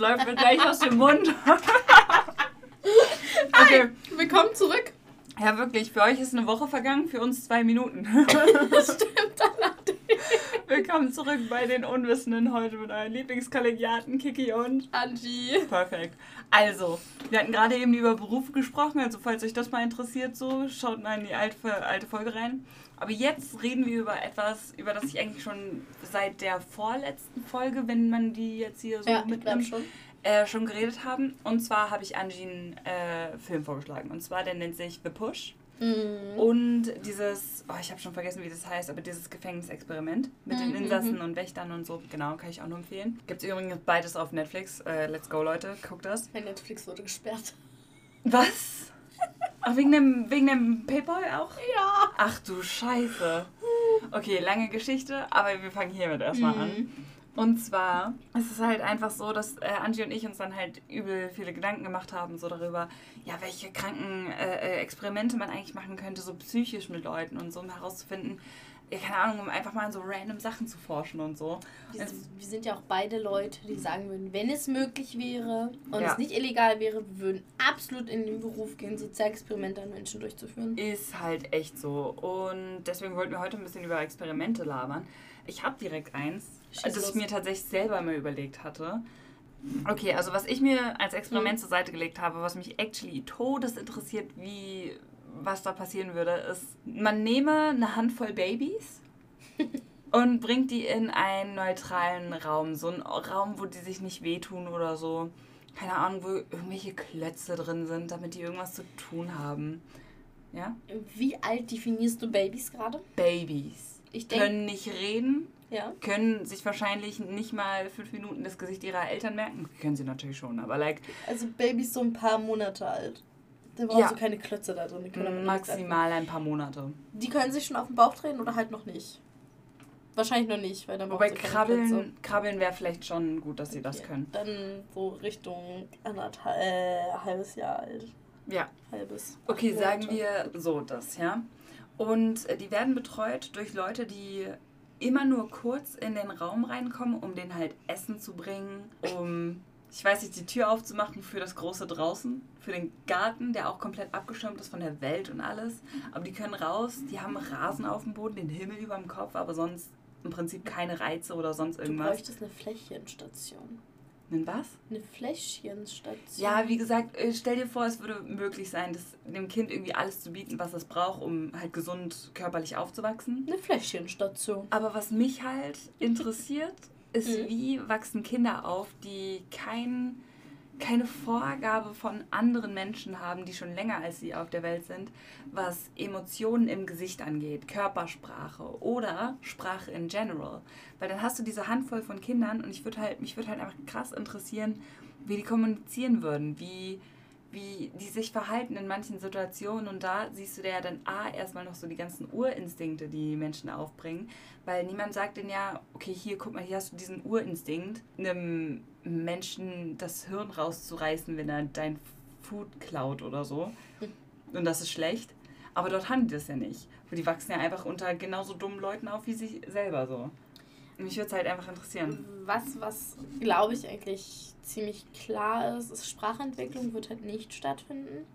läuft mir gleich aus dem Mund. okay. Willkommen zurück. Ja, wirklich. Für euch ist eine Woche vergangen, für uns zwei Minuten. stimmt. Willkommen zurück bei den Unwissenden heute mit euren Lieblingskollegiaten Kiki und Angie. Perfekt. Also, wir hatten gerade eben über Berufe gesprochen, also falls euch das mal interessiert, so schaut mal in die alte, alte Folge rein. Aber jetzt reden wir über etwas, über das ich eigentlich schon seit der vorletzten Folge, wenn man die jetzt hier so ja, mitnimmt, schon. Äh, schon geredet haben. Und zwar habe ich Angie einen äh, Film vorgeschlagen. Und zwar, der nennt sich The Push. Mhm. Und dieses, oh, ich habe schon vergessen, wie das heißt, aber dieses Gefängnisexperiment mit Mhm, den Insassen mhm. und Wächtern und so, genau, kann ich auch nur empfehlen. Gibt es übrigens beides auf Netflix. Äh, let's go, Leute, guckt das. Mein Netflix wurde gesperrt. Was? Ach, wegen dem, wegen dem Payboy auch? Ja. Ach du Scheiße. Okay, lange Geschichte, aber wir fangen hiermit erstmal Mhm. an. Und zwar ist es halt einfach so, dass äh, Angie und ich uns dann halt übel viele Gedanken gemacht haben, so darüber, ja, welche kranken äh, äh, Experimente man eigentlich machen könnte, so psychisch mit Leuten und so, um herauszufinden, ja, keine Ahnung, um einfach mal an so random Sachen zu forschen und so. Wir, Es- wir sind ja auch beide Leute, die sagen würden, wenn es möglich wäre und Ja. es nicht illegal wäre, wir würden absolut in den Beruf gehen, Sozialexperimente an Menschen durchzuführen. Ist halt echt so. Und deswegen wollten wir heute ein bisschen über Experimente labern. Ich habe direkt eins, Schieß das los. ich mir tatsächlich selber mal überlegt hatte. Okay, also was ich mir als Experiment Mhm. zur Seite gelegt habe, was mich actually todes interessiert, wie was da passieren würde, ist, man nehme eine Handvoll Babys und bringt die in einen neutralen Raum. So einen Raum, wo die sich nicht wehtun oder so. Keine Ahnung, wo irgendwelche Klötze drin sind, damit die irgendwas zu tun haben. Ja? Wie alt definierst du Babys gerade? Babys Ich denke, können nicht reden, ja. können sich wahrscheinlich nicht mal fünf Minuten das Gesicht ihrer Eltern merken. Können sie natürlich schon, aber like Also Babys so ein paar Monate alt. Da brauchst Ja. du keine Klötze da drin. Die können maximal ein paar Monate. Die können sich schon auf den Bauch drehen oder halt noch nicht. Wahrscheinlich noch nicht, weil dann Wobei keine Klötze. Krabbeln, Krabbeln wäre vielleicht schon gut, dass sie das Okay. können. Dann so Richtung anderthalb, äh, halbes Jahr alt. Ja. Halbes. Okay, sagen wir so das, ja. Und äh, die werden betreut durch Leute, die immer nur kurz in den Raum reinkommen, um denen halt Essen zu bringen, um, ich weiß nicht, die Tür aufzumachen für das große draußen, für den Garten, der auch komplett abgeschirmt ist von der Welt und alles. Aber die können raus, die haben Rasen auf dem Boden, den Himmel über dem Kopf, aber sonst im Prinzip keine Reize oder sonst Du irgendwas. bräuchtest eine Fläschchenstation. Nen was? Eine Fläschchenstation. Ja, wie gesagt, äh, stell dir vor, es würde möglich sein, das, dem Kind irgendwie alles zu bieten, was es braucht, um halt gesund körperlich aufzuwachsen. Eine Fläschchenstation. Aber was mich halt interessiert, ist, Mhm. wie wachsen Kinder auf, die kein, keine Vorgabe von anderen Menschen haben, die schon länger als sie auf der Welt sind, was Emotionen im Gesicht angeht, Körpersprache oder Sprache in general. Weil dann hast du diese Handvoll von Kindern und ich würde halt, mich würde halt einfach krass interessieren, wie die kommunizieren würden, wie, wie die sich verhalten in manchen Situationen. Und da siehst du ja dann A, erstmal noch so die ganzen Urinstinkte, die Menschen aufbringen. Weil niemand sagt denen ja, okay, hier, guck mal, hier hast du diesen Urinstinkt, einem Menschen das Hirn rauszureißen, wenn er dein Food klaut oder so. Und das ist schlecht. Aber dort haben die das ja nicht. Weil die wachsen ja einfach unter genauso dummen Leuten auf wie sie selber so. Und mich würde es halt einfach interessieren. Was, was glaube ich eigentlich ziemlich klar ist, ist, Sprachentwicklung wird halt nicht stattfinden.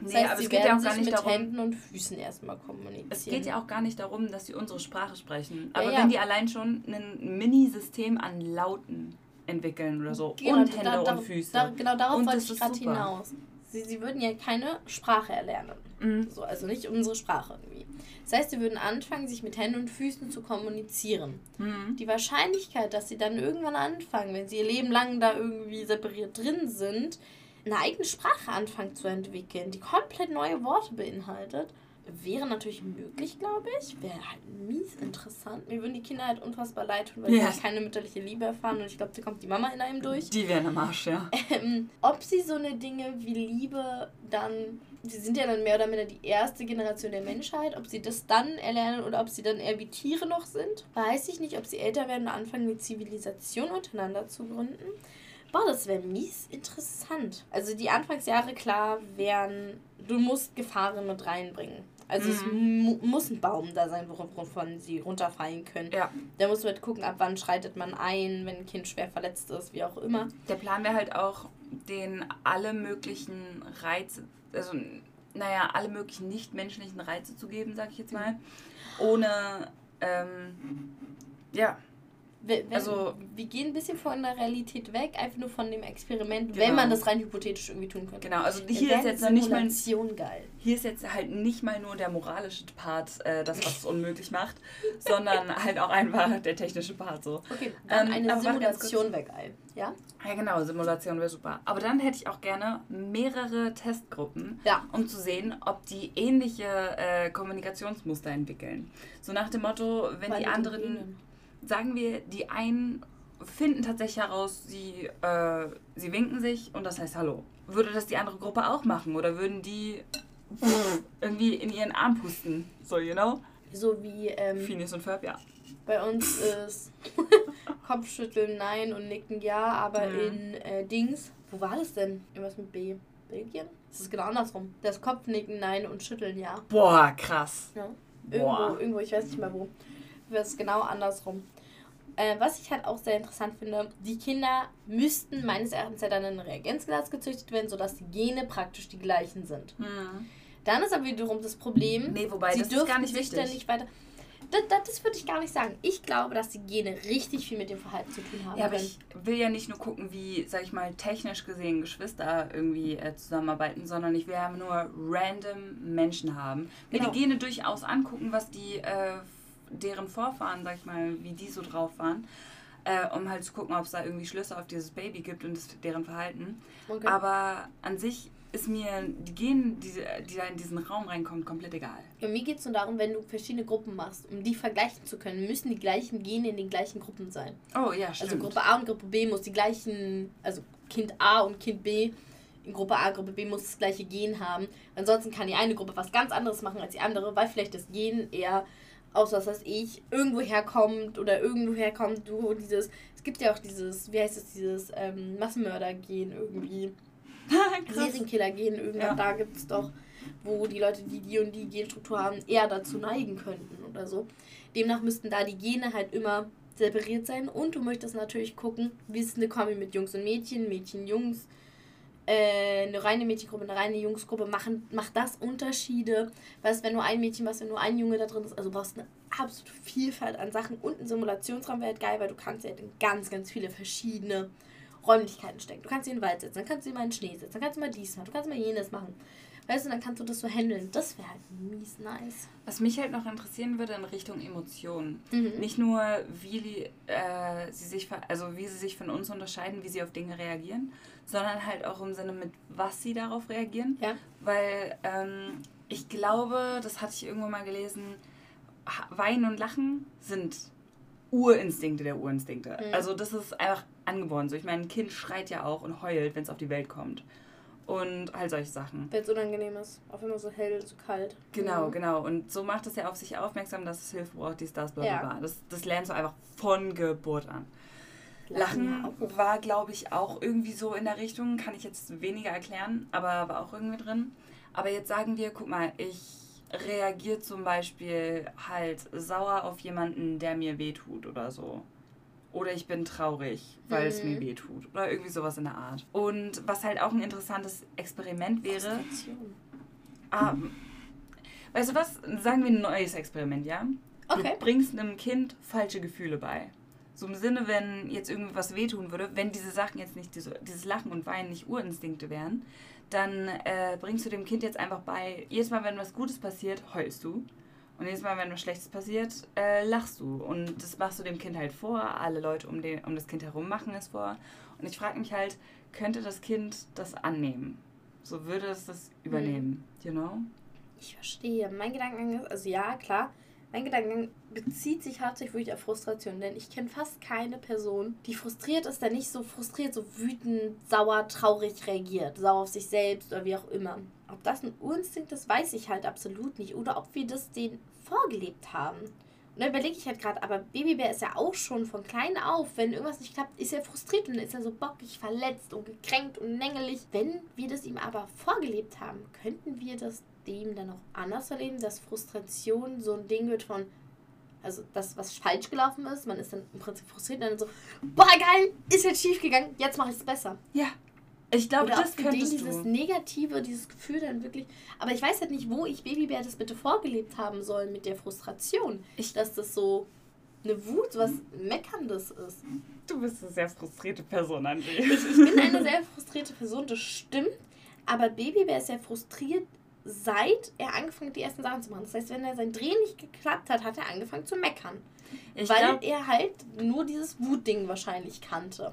Das Nee, heißt, aber sie es geht ja auch gar sich nicht mit darum, Händen und Füßen erstmal kommunizieren. Es geht ja auch gar nicht darum, dass sie unsere Sprache sprechen. Ja, Aber ja. wenn die allein schon ein Mini-System an Lauten entwickeln oder so Genau, und da- Hände da- und Füße. Da, genau darauf Und wollte ich gerade hinaus. Sie, sie würden ja keine Sprache erlernen. Mhm. So, also nicht unsere Sprache irgendwie. Das heißt, sie würden anfangen, sich mit Händen und Füßen zu kommunizieren. Mhm. Die Wahrscheinlichkeit, dass sie dann irgendwann anfangen, wenn sie ihr Leben lang da irgendwie separiert drin sind, eine eigene Sprache anfangen zu entwickeln, die komplett neue Worte beinhaltet, wäre natürlich möglich, glaube ich. Wäre halt mies interessant. Mir würden die Kinder halt unfassbar leid tun, weil Ja. sie keine mütterliche Liebe erfahren und ich glaube, da kommt die Mama in einem durch. Die wären am Arsch, ja. Ähm, ob sie so eine Dinge wie Liebe dann, sie sind ja dann mehr oder minder die erste Generation der Menschheit, ob sie das dann erlernen oder ob sie dann eher wie Tiere noch sind, weiß ich nicht, ob sie älter werden und anfangen, eine Zivilisation untereinander zu gründen. Boah, das wäre mies interessant. Also die Anfangsjahre, klar, wären, du musst Gefahren mit reinbringen. Also es mu muss ein Baum da sein, wovon sie runterfallen können. Ja. Da muss man halt gucken, ab wann schreitet man ein, wenn ein Kind schwer verletzt ist, wie auch immer. Der Plan wäre halt auch, den alle möglichen Reize, also naja, alle möglichen nicht-menschlichen Reize zu geben, sag ich jetzt mal. Ohne, ähm, ja, wenn, Also- wir gehen ein bisschen von der Realität weg, einfach nur von dem Experiment, Genau. wenn man das rein hypothetisch irgendwie tun könnte. genau. Also hier ist jetzt nicht mal, geil. hier ist jetzt halt nicht mal nur der moralische Part, äh, das, was es unmöglich macht, sondern halt auch einfach der technische Part so. Okay, dann Ähm, eine Simulation wäre geil. Ja? Ja, genau, Simulation wäre super. Aber dann hätte ich auch gerne mehrere Testgruppen, Ja. um zu sehen, ob die ähnliche äh, Kommunikationsmuster entwickeln. So nach dem Motto, wenn die anderen, sagen wir, die einen finden tatsächlich heraus, sie, äh, sie winken sich und das heißt Hallo. Würde das die andere Gruppe auch machen oder würden die irgendwie in ihren Arm pusten? So, you know? So wie ähm, Phineas und Ferb, ja. bei uns ist Kopfschütteln nein und nicken ja, aber Mhm. in äh, Dings, wo war das denn? Irgendwas mit B. Belgien? Das ist genau andersrum. Das Kopfnicken nein und Schütteln ja. Boah, krass. Ja. Irgendwo, Boah. irgendwo, ich weiß nicht mehr wo. Das ist genau andersrum. Äh, was ich halt auch sehr interessant finde, die Kinder müssten meines Erachtens ja dann in ein Reagenzglas gezüchtet werden, sodass die Gene praktisch die gleichen sind. Hm. Dann ist aber wiederum das Problem, Nee, wobei, sie das ist dürfen gar nicht sich dann nicht weiter. Das, das, das würde ich gar nicht sagen. Ich glaube, dass die Gene richtig viel mit dem Verhalten zu tun haben. Ja, aber ich will ja nicht nur gucken, wie, sag ich mal, technisch gesehen Geschwister irgendwie äh, zusammenarbeiten, sondern ich will ja nur random Menschen haben. Mir Genau. die Gene durchaus angucken, was die, äh, deren Vorfahren, sag ich mal, wie die so drauf waren, äh, um halt zu gucken, ob es da irgendwie Schlüsse auf dieses Baby gibt und das, deren Verhalten. Okay. Aber an sich ist mir die Gene, die, die da in diesen Raum reinkommen, komplett egal. Ja, mir geht es nur darum, wenn du verschiedene Gruppen machst, um die vergleichen zu können, müssen die gleichen Gene in den gleichen Gruppen sein. Oh ja, stimmt. Also Gruppe A und Gruppe B muss die gleichen, also Kind A und Kind B in Gruppe A, Gruppe B muss das gleiche Gen haben. Ansonsten kann die eine Gruppe was ganz anderes machen als die andere, weil vielleicht das Gen eher aus was weiß ich, irgendwo herkommt oder irgendwo herkommt, du dieses, es gibt ja auch dieses, wie heißt es, dieses ähm, Massenmörder-Gen irgendwie. Serienkiller-Gen, irgendwann Ja. da gibt es doch, wo die Leute, die die und die Genstruktur haben, eher dazu neigen könnten oder so. Demnach müssten da die Gene halt immer separiert sein und du möchtest natürlich gucken, wie ist eine Kombi mit Jungs und Mädchen, Mädchen, Jungs, äh, eine reine Mädchengruppe, eine reine Jungsgruppe, machen, macht das Unterschiede? Weißt wenn nur ein Mädchen, was wenn nur ein Junge da drin ist, also du brauchst eine absolute Vielfalt an Sachen und ein Simulationsraum wäre halt geil, weil du kannst ja halt in ganz, ganz viele verschiedene Räumlichkeiten stecken. Du kannst sie in den Wald setzen, dann kannst du sie mal in den Schnee setzen, dann kannst du mal dies machen, du kannst mal jenes machen. Weißt du, dann kannst du das so handeln. Das wäre halt mies nice. Was mich halt noch interessieren würde in Richtung Emotionen. Mhm. Nicht nur, wie äh, sie sich, also wie sie sich von uns unterscheiden, wie sie auf Dinge reagieren, sondern halt auch im Sinne mit, was sie darauf reagieren. Ja. Weil ähm, ich glaube, das hatte ich irgendwo mal gelesen, Weinen und Lachen sind Urinstinkte der Urinstinkte. Mhm. Also das ist einfach angeboren so. Ich meine, ein Kind schreit ja auch und heult, wenn es auf die Welt kommt. Und halt solche Sachen. Wenn es unangenehm ist. Auf immer so hell, so kalt. Genau, Mhm. genau. Und so macht es ja auf sich aufmerksam, dass es Hilfe braucht, dies, das, bla, bla, Ja. bla. Das, das lernst du einfach von Geburt an. Lachen auch. war, glaube ich, auch irgendwie so in der Richtung, kann ich jetzt weniger erklären, aber war auch irgendwie drin. Aber jetzt sagen wir, guck mal, ich reagiere zum Beispiel halt sauer auf jemanden, der mir wehtut oder so. Oder ich bin traurig, weil es mir Mhm. wehtut. Oder irgendwie sowas in der Art. Und was halt auch ein interessantes Experiment wäre. Ah, weißt du was? Sagen wir ein neues Experiment, ja? Okay. Du bringst einem Kind falsche Gefühle bei. So im Sinne, wenn jetzt irgendwie was wehtun würde, wenn diese Sachen jetzt nicht, diese, dieses Lachen und Weinen nicht Urinstinkte wären, dann äh, bringst du dem Kind jetzt einfach bei, jedes Mal, wenn was Gutes passiert, heulst du. Und jedes Mal, wenn was Schlechtes passiert, äh, lachst du. Und das machst du dem Kind halt vor. Alle Leute um, den, um das Kind herum machen es vor. Und ich frage mich halt, könnte das Kind das annehmen? So würde es das übernehmen, you know? Ich verstehe. Mein Gedankengang ist, also ja, klar, mein Gedankengang bezieht sich hauptsächlich wirklich auf Frustration, denn ich kenne fast keine Person, die frustriert ist, der nicht so frustriert, so wütend, sauer, traurig reagiert, sauer auf sich selbst oder wie auch immer. Ob das ein Urinstinkt ist, weiß ich halt absolut nicht. Oder ob wir das denen vorgelebt haben. Und da überlege ich halt gerade, aber Babybär ist ja auch schon von klein auf, wenn irgendwas nicht klappt, ist er frustriert und ist er so bockig, verletzt und gekränkt und nängelig. Wenn wir das ihm aber vorgelebt haben, könnten wir das dem dann auch anders erleben, dass Frustration so ein Ding wird von, also das, was falsch gelaufen ist, man ist dann im Prinzip frustriert und dann so, boah, geil, ist jetzt schief gegangen, jetzt mache ich es besser. Ja. Ich glaube, das könntest dieses du. Negative, dieses Gefühl dann wirklich. Aber ich weiß halt nicht, wo ich Babybär das bitte vorgelebt haben soll mit der Frustration. Ich- dass das so eine Wut, was Meckerndes ist. Du bist eine sehr frustrierte Person, André. Ich, ich bin eine sehr frustrierte Person, das stimmt. Aber Babybär ist sehr frustriert, seit er angefangen hat, die ersten Sachen zu machen. Das heißt, wenn er sein Dreh nicht geklappt hat, hat er angefangen zu meckern. Ich weil glaube, er halt nur dieses Wutding wahrscheinlich kannte.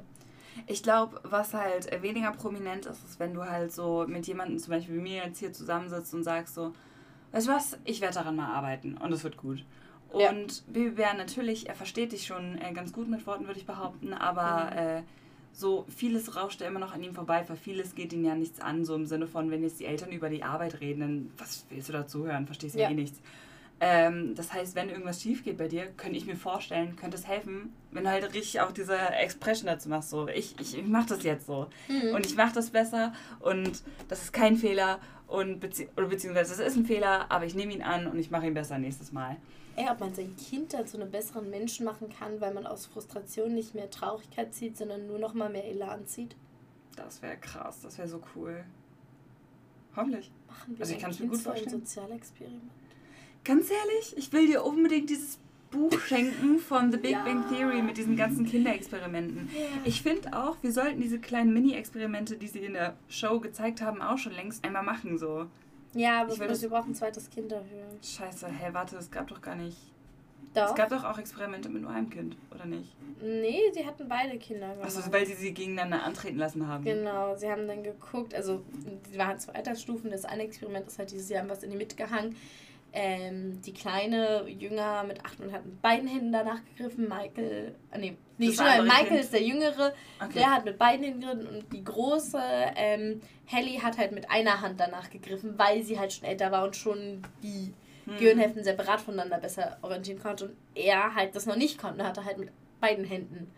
ich glaub, was halt weniger prominent ist, ist, wenn du halt so mit jemandem, zum Beispiel wie mir jetzt hier zusammensitzt und sagst so, weißt du was, ich werde daran mal arbeiten und es wird gut. Ja. Und Babybär natürlich, er versteht dich schon äh, ganz gut mit Worten, würde ich behaupten, aber Mhm. äh, so vieles rauscht ja immer noch an ihm vorbei, weil vieles geht ihn ja nichts an, so im Sinne von, wenn jetzt die Eltern über die Arbeit reden, dann was willst du dazu hören, verstehst ja, Ja. eh nichts. Ähm, das heißt, wenn irgendwas schief geht bei dir, könnte ich mir vorstellen, könnte es helfen, wenn du halt richtig auch diese Expression dazu machst, so ich, ich, ich mach das jetzt so Mhm. und ich mache das besser und das ist kein Fehler und bezieh oder beziehungsweise es ist ein Fehler, aber ich nehme ihn an und ich mache ihn besser nächstes Mal. Ey, ob man sein Kind dann zu einem besseren Menschen machen kann, weil man aus Frustration nicht mehr Traurigkeit zieht, sondern nur noch mal mehr Elan zieht. Das wäre krass, das wäre so cool. Hoffentlich. Machen wir Also ich ein kann's mir gut vorstellen. Sozialexperiment. Ganz ehrlich, ich will dir unbedingt dieses Buch schenken von The Big Ja. Bang Theory mit diesen ganzen Kinderexperimenten. Ich finde auch, wir sollten diese kleinen Mini-Experimente, die sie in der Show gezeigt haben, auch schon längst einmal machen. So, Ja, aber Ich will wir brauchen ein zweites Kind dafür. scheiße, hä, warte, es gab doch gar nicht. Doch. Es gab doch auch Experimente mit nur einem Kind, oder nicht? nee, sie hatten beide Kinder. Achso, weil sie sie gegeneinander antreten lassen haben. Genau, sie haben dann geguckt, also die waren zwei Altersstufen. Das eine Experiment ist halt dieses, sie haben was in die Mitte gehangen. Ähm, die kleine Jünger mit acht und hat mit beiden Händen danach gegriffen. Michael, äh, nee, nee Das schon, Michael Kind. ist der Jüngere, Okay. der hat mit beiden Händen gegriffen und die große ähm, Helly hat halt mit einer Hand danach gegriffen, weil sie halt schon älter war und schon die Hm. Gehirnhälften separat voneinander besser orientieren konnte und er halt das noch nicht konnte, hat er halt mit beiden Händen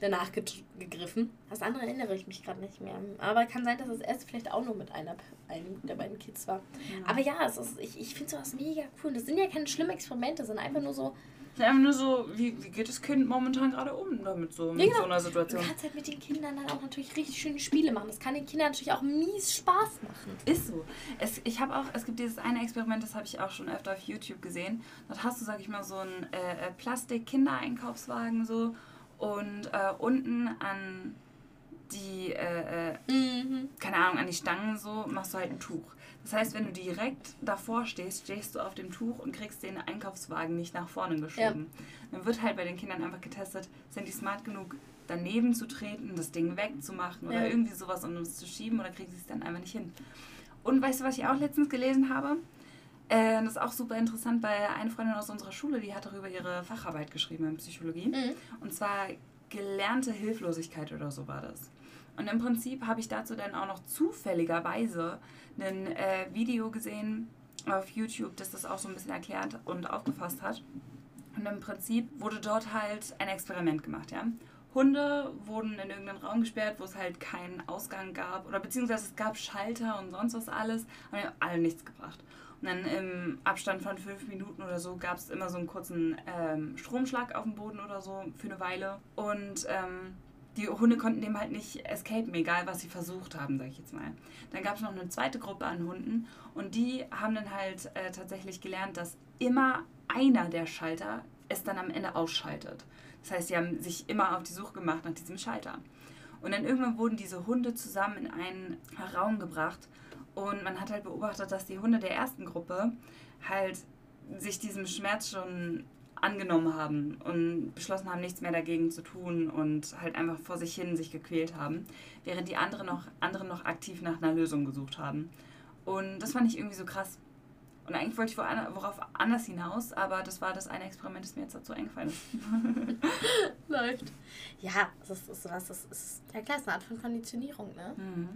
danach gegriffen. Das andere erinnere ich mich gerade nicht mehr. Aber kann sein, dass das erste vielleicht auch nur mit einer einem der beiden Kids war. Ja. Aber ja, es ist, ich, ich finde sowas mega cool. Das sind ja keine schlimmen Experimente, sondern einfach nur so, Es ist einfach nur so, wie, wie geht das Kind momentan gerade um damit so, mit genau. so einer du Situation? kannst halt mit den Kindern dann auch natürlich richtig schöne Spiele machen. Das kann den Kindern natürlich auch mies Spaß machen. Ist so. Es, ich habe auch, es gibt dieses eine Experiment, das habe ich auch schon öfter auf YouTube gesehen. Dort hast du, sag ich mal, so einen äh, äh, Plastik-Kindereinkaufswagen so und äh, unten an die, äh, äh, Mhm. keine Ahnung, an die Stangen so machst du halt ein Tuch. Das heißt, wenn du direkt davor stehst, stehst du auf dem Tuch und kriegst den Einkaufswagen nicht nach vorne geschoben. Dann wird halt bei den Kindern einfach getestet, sind die smart genug, daneben zu treten, das Ding wegzumachen oder Ja. irgendwie sowas, um es zu schieben oder kriegen sie es dann einfach nicht hin. Und weißt du, was ich auch letztens gelesen habe? Äh, das ist auch super interessant, weil eine Freundin aus unserer Schule, die hat darüber ihre Facharbeit geschrieben in Psychologie. Mhm. Und zwar gelernte Hilflosigkeit oder so war das. Und im Prinzip habe ich dazu dann auch noch zufälligerweise ein äh, Video gesehen auf YouTube, das das auch so ein bisschen erklärt und aufgefasst hat. Und im Prinzip wurde dort halt ein Experiment gemacht, ja. Hunde wurden in irgendeinen Raum gesperrt, wo es halt keinen Ausgang gab. Oder beziehungsweise es gab Schalter und sonst was alles. Haben alle nichts gebracht. Und dann im Abstand von fünf Minuten oder so gab es immer so einen kurzen ähm, Stromschlag auf dem Boden oder so für eine Weile. Und ähm, die Hunde konnten dem halt nicht escapen, egal was sie versucht haben, sag ich jetzt mal. Dann gab es noch eine zweite Gruppe an Hunden und die haben dann halt äh, tatsächlich gelernt, dass immer einer der Schalter es dann am Ende ausschaltet. Das heißt, sie haben sich immer auf die Suche gemacht nach diesem Schalter. Und dann irgendwann wurden diese Hunde zusammen in einen Raum gebracht und man hat halt beobachtet, dass die Hunde der ersten Gruppe halt sich diesem Schmerz schon angenommen haben und beschlossen haben, nichts mehr dagegen zu tun und halt einfach vor sich hin sich gequält haben, während die anderen noch, anderen noch aktiv nach einer Lösung gesucht haben. Und das fand ich irgendwie so krass. Und eigentlich wollte ich worauf anders hinaus, aber das war das eine Experiment, das mir jetzt dazu eingefallen ist. Läuft. Ja, das ist was, das ist, ja klar, ist eine Art von Konditionierung, ne? Mhm.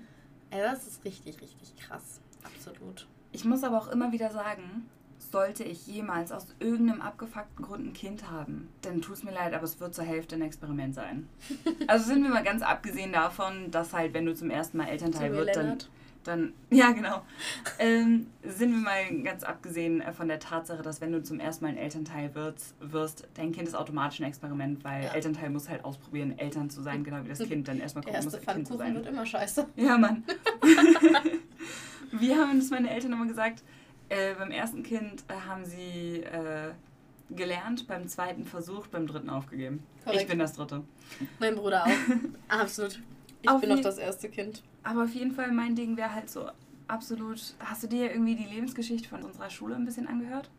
Ey, das ist richtig, richtig krass. Absolut. Ich muss aber auch immer wieder sagen, sollte ich jemals aus irgendeinem abgefuckten Grund ein Kind haben, dann tut es mir leid, aber es wird zur Hälfte ein Experiment sein. Also sind wir mal ganz abgesehen davon, dass halt, wenn du zum ersten Mal Elternteil wird, dann. Dann, ja genau, ähm, sind wir mal ganz abgesehen äh, von der Tatsache, dass wenn du zum ersten Mal ein Elternteil wirst, wirst dein Kind ist automatisch ein Experiment, weil ja. Elternteil muss halt ausprobieren, Eltern zu sein, genau wie das Kind dann erstmal gucken muss, Kind zu sein. wird immer scheiße. Ja, Mann. wie haben uns meine Eltern immer gesagt, äh, beim ersten Kind äh, haben sie äh, gelernt, beim zweiten versucht, beim dritten aufgegeben. Korrekt. Ich bin das dritte. Mein Bruder auch. Absolut. Ich Auf bin noch das erste Kind. Aber auf jeden Fall, mein Ding wäre halt so absolut. Hast du dir irgendwie die Lebensgeschichte von unserer Schule ein bisschen angehört?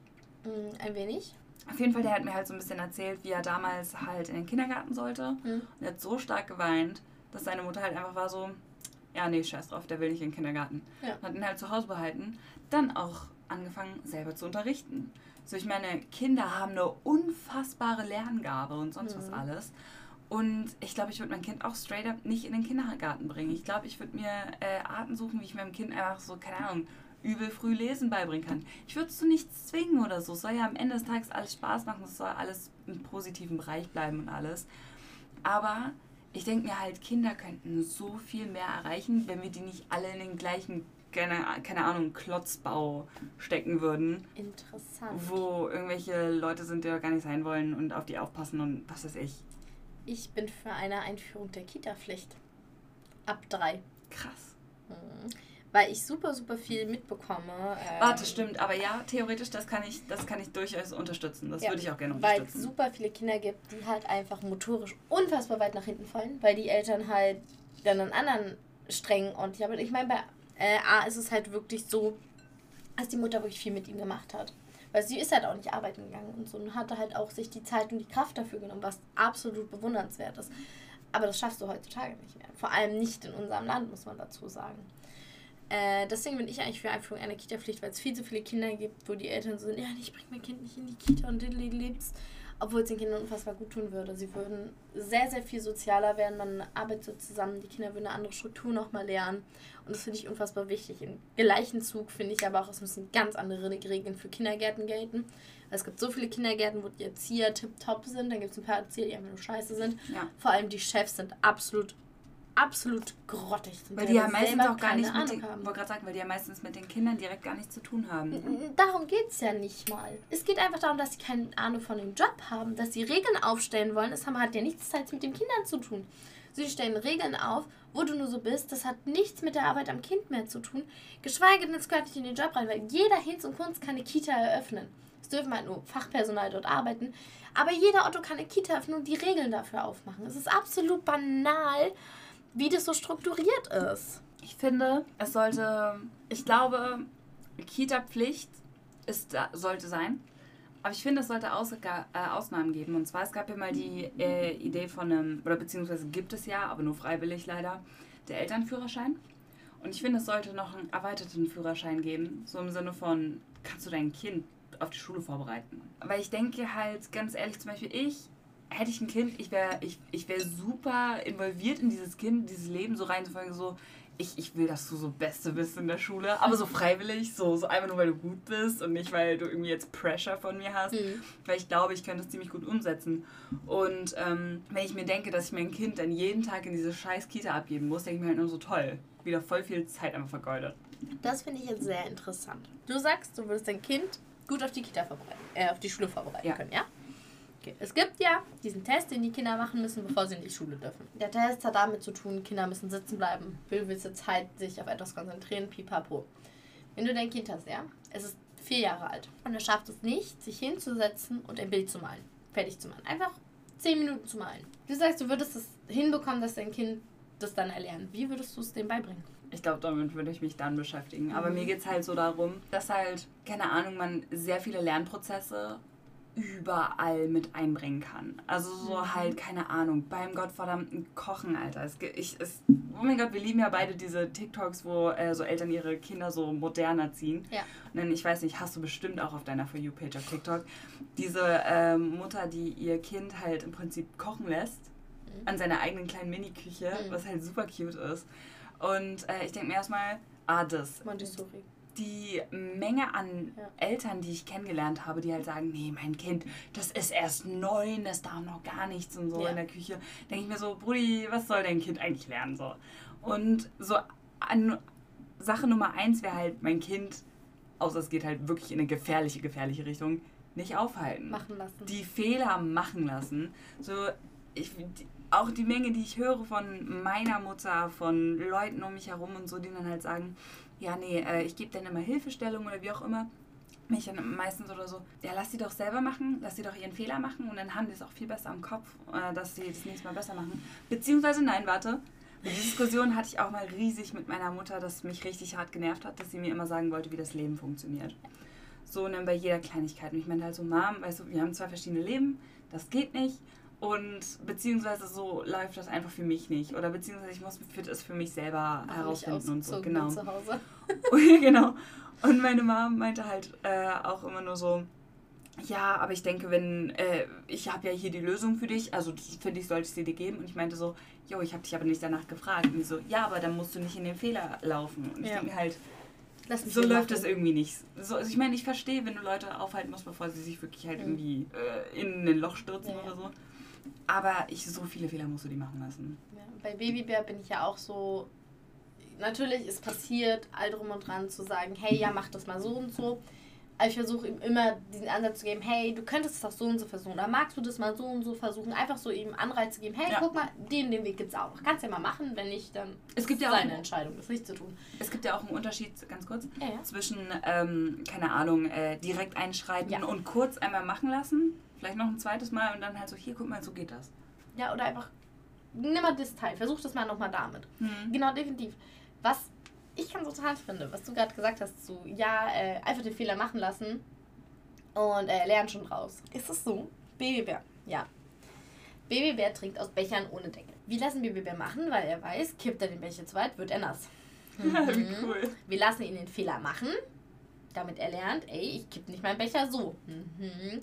Mm, ein wenig. Auf jeden Fall, der hat mir halt so ein bisschen erzählt, wie er damals halt in den Kindergarten sollte. Mhm. Und er hat so stark geweint, dass seine Mutter halt einfach war so, ja, nee, scheiß drauf, der will nicht in den Kindergarten. Ja. Und hat ihn halt zu Hause behalten. Dann auch angefangen, selber zu unterrichten. So, ich meine, Kinder haben eine unfassbare Lerngabe und sonst mhm. was alles. Und ich glaube, ich würde mein Kind auch straight up nicht in den Kindergarten bringen. Ich glaube, ich würde mir äh, Arten suchen, wie ich meinem Kind einfach so, keine Ahnung, übel früh lesen beibringen kann. Ich würde es zu nichts zwingen oder so. Es soll ja am Ende des Tages alles Spaß machen. Es soll alles im positiven Bereich bleiben und alles. Aber ich denke mir halt, Kinder könnten so viel mehr erreichen, wenn wir die nicht alle in den gleichen, keine, keine Ahnung, Klotzbau stecken würden. Interessant. Wo irgendwelche Leute sind, die gar nicht sein wollen und auf die aufpassen und was weiß ich. Ich bin für eine Einführung der Kita-Pflicht. Ab drei. Krass. Mhm. Weil ich super, super viel mitbekomme. Ähm, Warte, stimmt, aber ja, theoretisch, das kann ich, das kann ich durchaus unterstützen. Das ja, würde ich auch gerne unterstützen. Weil es super viele Kinder gibt, die halt einfach motorisch unfassbar weit nach hinten fallen, weil die Eltern halt dann einen anderen strengen und haben. Ich meine, bei äh, A ist es halt wirklich so, dass die Mutter wirklich viel mit ihm gemacht hat. Weil sie ist halt auch nicht arbeiten gegangen und so und hatte halt auch sich die Zeit und die Kraft dafür genommen, was absolut bewundernswert ist. Aber das schaffst du heutzutage nicht mehr. Vor allem nicht in unserem Land, muss man dazu sagen. Äh, deswegen bin ich eigentlich für Einführung einer Kita-Pflicht, weil es viel zu viele Kinder gibt, wo die Eltern so sind, ja, ich bring mein Kind nicht in die Kita und lebt's obwohl es den Kindern unfassbar gut tun würde. Sie würden sehr, sehr viel sozialer werden, man arbeitet zusammen, die Kinder würden eine andere Struktur nochmal lernen und das finde ich unfassbar wichtig. Im gleichen Zug finde ich aber auch, es müssen ganz andere Regeln für Kindergärten gelten. Es gibt so viele Kindergärten, wo die Erzieher tipptopp sind, dann gibt es ein paar Erzieher, die einfach nur scheiße sind. Ja. Vor allem die Chefs sind absolut absolut grottig sind. Weil die ja meistens auch gar nicht mit den, wollte sagen, weil die ja meistens mit den Kindern direkt gar nichts zu tun haben. Darum geht es ja nicht mal. Es geht einfach darum, dass sie keine Ahnung von dem Job haben, dass sie Regeln aufstellen wollen. Das hat ja nichts mit den Kindern zu tun. Sie stellen Regeln auf, wo du nur so bist. Das hat nichts mit der Arbeit am Kind mehr zu tun. Geschweige denn, es gehört nicht in den Job rein, weil jeder Hinz und Kunst kann eine Kita eröffnen. Es dürfen halt nur Fachpersonal dort arbeiten. Aber jeder Otto kann eine Kita öffnen und die Regeln dafür aufmachen. Es ist absolut banal, wie das so strukturiert ist. Ich finde, es sollte, ich glaube, Kita-Pflicht sollte sein. Aber ich finde, es sollte Aus, äh, Ausnahmen geben. Und zwar, es gab ja mal die äh, Idee von einem, oder beziehungsweise gibt es ja, aber nur freiwillig leider, der Elternführerschein. Und ich finde, es sollte noch einen erweiterten Führerschein geben. So im Sinne von, kannst du dein Kind auf die Schule vorbereiten? Weil ich denke halt, ganz ehrlich, zum Beispiel ich hätte ich ein Kind, ich wäre ich, ich wär super involviert in dieses Kind, dieses Leben so reinzufolgen, so, ich, ich will, dass du so Beste bist in der Schule, aber so freiwillig, so, so einfach nur, weil du gut bist und nicht, weil du irgendwie jetzt Pressure von mir hast, mhm. weil ich glaube, ich könnte es ziemlich gut umsetzen. Und ähm, wenn ich mir denke, dass ich mein Kind dann jeden Tag in diese scheiß Kita abgeben muss, denke ich mir halt nur so toll, wieder voll viel Zeit einfach vergeudet. Das finde ich jetzt sehr interessant. Du sagst, du würdest dein Kind gut auf die Kita vorbereiten, äh, auf die Schule vorbereiten ja. können, ja? Okay. Es gibt ja diesen Test, den die Kinder machen müssen, bevor sie in die Schule dürfen. Der Test hat damit zu tun, Kinder müssen sitzen bleiben, gewisse Zeit sich auf etwas konzentrieren, pipapo. Wenn du dein Kind hast, ja, es ist vier Jahre alt und er schafft es nicht, sich hinzusetzen und ein Bild zu malen, fertig zu malen. Einfach zehn Minuten zu malen. Du sagst, du würdest es hinbekommen, dass dein Kind das dann erlernt. Wie würdest du es dem beibringen? Ich glaube, damit würde ich mich dann beschäftigen. Aber mhm. mir geht es halt so darum, dass halt, keine Ahnung, man sehr viele Lernprozesse überall mit einbringen kann. Also so mhm. halt, keine Ahnung, beim gottverdammten Kochen, Alter. Es, ich, es, oh mein Gott, wir lieben ja beide diese TikToks, wo äh, so Eltern ihre Kinder so moderner ziehen. Ja. Und dann, ich weiß nicht, hast du bestimmt auch auf deiner For You-Page auf TikTok, diese ähm, Mutter, die ihr Kind halt im Prinzip kochen lässt, mhm. an seiner eigenen kleinen Mini-Küche, mhm. was halt super cute ist. Und äh, ich denke mir erstmal, ah, das. Montessori die Menge an ja. Eltern, die ich kennengelernt habe, die halt sagen, nee, mein Kind, das ist erst neun, das darf noch gar nichts und so ja. in der Küche, denke ich mir so, Brudi, was soll dein Kind eigentlich lernen so? Und so an, Sache Nummer eins wäre halt mein Kind, außer es geht halt wirklich in eine gefährliche, gefährliche Richtung, nicht aufhalten. Machen lassen. Die Fehler machen lassen. So, ich, die, auch die Menge, die ich höre von meiner Mutter, von Leuten um mich herum und so, die dann halt sagen, ja, nee, äh, ich gebe dann immer Hilfestellung oder wie auch immer. Mich dann meistens oder so, ja, lass sie doch selber machen, lass sie doch ihren Fehler machen und dann haben die es auch viel besser im Kopf, äh, dass sie das nächste Mal besser machen. Beziehungsweise, nein, warte, die Diskussion hatte ich auch mal riesig mit meiner Mutter, das mich richtig hart genervt hat, dass sie mir immer sagen wollte, wie das Leben funktioniert. So und dann bei jeder Kleinigkeit. Und ich meinte halt so, Mom, weißt du, wir haben zwei verschiedene Leben, das geht nicht. Und beziehungsweise so läuft das einfach für mich nicht. Oder beziehungsweise ich muss das für mich selber Mach herausfinden und so. Genau. Zu Hause. genau. Und meine Mom meinte halt äh, auch immer nur so, ja, aber ich denke, wenn, äh, ich habe ja hier die Lösung für dich, also finde ich, sollte ich sie dir geben. Und ich meinte so, jo, ich habe dich aber nicht danach gefragt. Und die so, ja, aber dann musst du nicht in den Fehler laufen. Und ich Ja. denke halt, so läuft das irgendwie nicht. So, also ich meine, ich verstehe, wenn du Leute aufhalten musst, bevor sie sich wirklich halt Mhm. irgendwie äh, in ein Loch stürzen ja. oder so. Aber ich, so viele Fehler musst du die machen lassen. Ja, bei Babybär bin ich ja auch so. Natürlich ist passiert, all drum und dran zu sagen, hey, ja, mach das mal so und so. Aber ich versuche ihm immer diesen Ansatz zu geben, hey, du könntest es doch so und so versuchen. Oder magst du das mal so und so versuchen? Einfach so ihm Anreiz zu geben, hey, Ja. guck mal, den, den Weg gibt's auch. Kannst ja mal machen, wenn nicht, dann Es gibt ist ja auch- seine Entscheidung, das nicht zu tun. Es gibt ja auch einen Unterschied, ganz kurz, Ja, ja. zwischen, ähm, keine Ahnung, äh, direkt einschreiten und kurz einmal machen lassen. Vielleicht noch ein zweites Mal und dann halt so, hier, guck mal, so geht das. Ja, oder einfach, nimm mal das Teil, versuch das mal nochmal damit. Mhm. Genau, definitiv. Was ich ganz total finde, was du gerade gesagt hast, so, ja, äh, einfach den Fehler machen lassen und äh, lernen schon draus. Ist es so? Babybär, ja. Babybär trinkt aus Bechern ohne Deckel. Wir lassen Babybär machen, weil er weiß, kippt er den Becher zu weit, wird er nass. Wie Mhm. cool. Wir lassen ihn den Fehler machen, damit er lernt, ey, ich kipp nicht meinen Becher so. Mhm.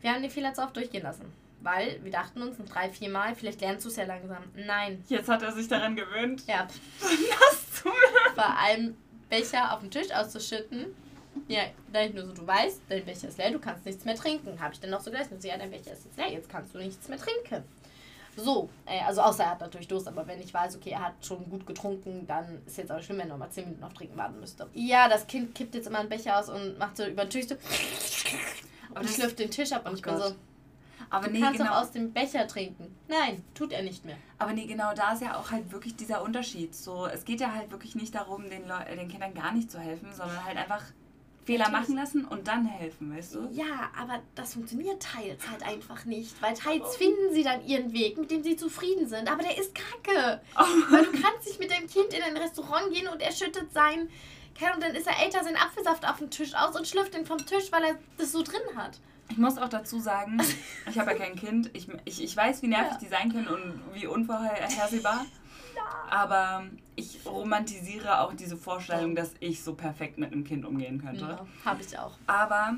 Wir haben den Fehler zu oft durchgehen lassen, weil wir dachten uns, drei, vier Mal, vielleicht lernst du es ja langsam. Nein. Jetzt hat er sich daran gewöhnt. Ja, Das zu vor allem Becher auf den Tisch auszuschütten. Ja, dann ich nur so, du weißt, dein Becher ist leer, du kannst nichts mehr trinken. Habe ich dann noch so gelassen. Und ja, dein Becher ist jetzt leer, jetzt kannst du nichts mehr trinken. So, äh, also außer er hat natürlich Durst, aber wenn ich weiß, okay, er hat schon gut getrunken, dann ist jetzt auch schlimm, wenn er nochmal 10 Minuten auf Trinken warten müsste. Ja, das Kind kippt jetzt immer einen Becher aus und macht so über den Tisch so Aber und das- schlürft den Tisch ab und Oh ich bin Gott. so, Aber du nee, kannst genau. doch aus dem Becher trinken. Nein, tut er nicht mehr. Aber nee, genau da ist ja auch halt wirklich dieser Unterschied. So, es geht ja halt wirklich nicht darum, den, Leu äh, den Kindern gar nicht zu helfen, sondern halt einfach Fehler Natürlich. machen lassen und dann helfen, weißt du? Ja, aber das funktioniert teils halt einfach nicht. Weil teils finden sie dann ihren Weg, mit dem sie zufrieden sind. Aber der ist kacke. Weil du kannst nicht mit deinem Kind in ein Restaurant gehen und er schüttet sein. Keine Ahnung, dann ist er älter, sein Apfelsaft auf den Tisch aus und schlürft den vom Tisch, weil er das so drin hat. Ich muss auch dazu sagen, ich habe ja kein Kind. Ich, ich, ich weiß, wie nervig Ja. die sein können und wie unvorhersehbar. Aber ich romantisiere auch diese Vorstellung, dass ich so perfekt mit einem Kind umgehen könnte. Ja, habe ich auch. Aber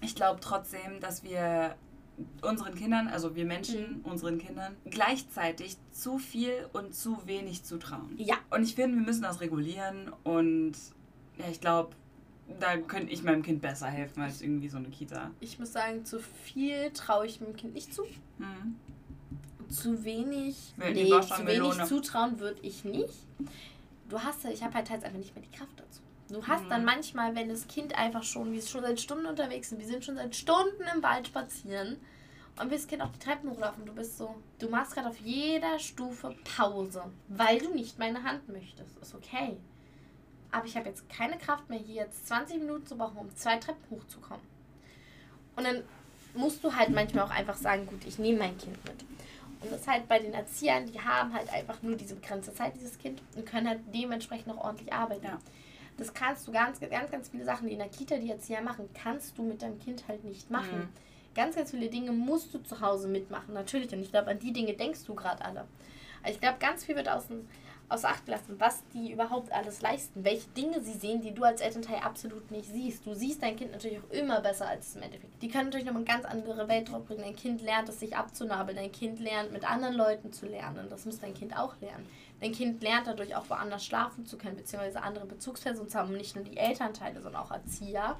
ich glaube trotzdem, dass wir unseren Kindern, also wir Menschen, Mhm. unseren Kindern, gleichzeitig zu viel und zu wenig zutrauen. Ja. Und ich finde, wir müssen das regulieren und ja, ich glaube, da könnte ich meinem Kind besser helfen als irgendwie so eine Kita. Ich muss sagen, zu viel traue ich meinem Kind nicht zu. Mhm. Zu wenig. Nee, zu wenig zutrauen würde ich nicht. Du hast ja, ich habe halt teils einfach nicht mehr die Kraft dazu. Du hast Mhm. dann manchmal, wenn das Kind einfach schon, wir sind schon seit Stunden unterwegs sind, wir sind schon seit Stunden im Wald spazieren und wir das Kind auf die Treppen hochlaufen, du bist so, du machst gerade auf jeder Stufe Pause, weil du nicht meine Hand möchtest. Ist okay. Aber ich habe jetzt keine Kraft mehr, hier jetzt 20 Minuten zu brauchen, um zwei Treppen hochzukommen. Und dann musst du halt manchmal auch einfach sagen, gut, ich nehme mein Kind mit. Und das ist halt bei den Erziehern, die haben halt einfach nur diese begrenzte Zeit, dieses Kind, und können halt dementsprechend auch ordentlich arbeiten. Ja. Das kannst du ganz, ganz, ganz viele Sachen, die in der Kita die Erzieher machen, kannst du mit deinem Kind halt nicht machen. Mhm. Ganz, ganz viele Dinge musst du zu Hause mitmachen, natürlich. Und ich glaube, an die Dinge denkst du gerade alle. Aber ich glaube, ganz viel wird außen, außer Acht gelassen, was die überhaupt alles leisten, welche Dinge sie sehen, die du als Elternteil absolut nicht siehst. Du siehst dein Kind natürlich auch immer besser als es im Endeffekt. Die können natürlich noch eine ganz andere Welt drauf bringen. Dein Kind lernt es, sich abzunabeln. Dein Kind lernt, mit anderen Leuten zu lernen. Das muss dein Kind auch lernen. Dein Kind lernt dadurch auch woanders schlafen zu können, beziehungsweise andere Bezugspersonen zu haben. Nicht nur die Elternteile, sondern auch Erzieher,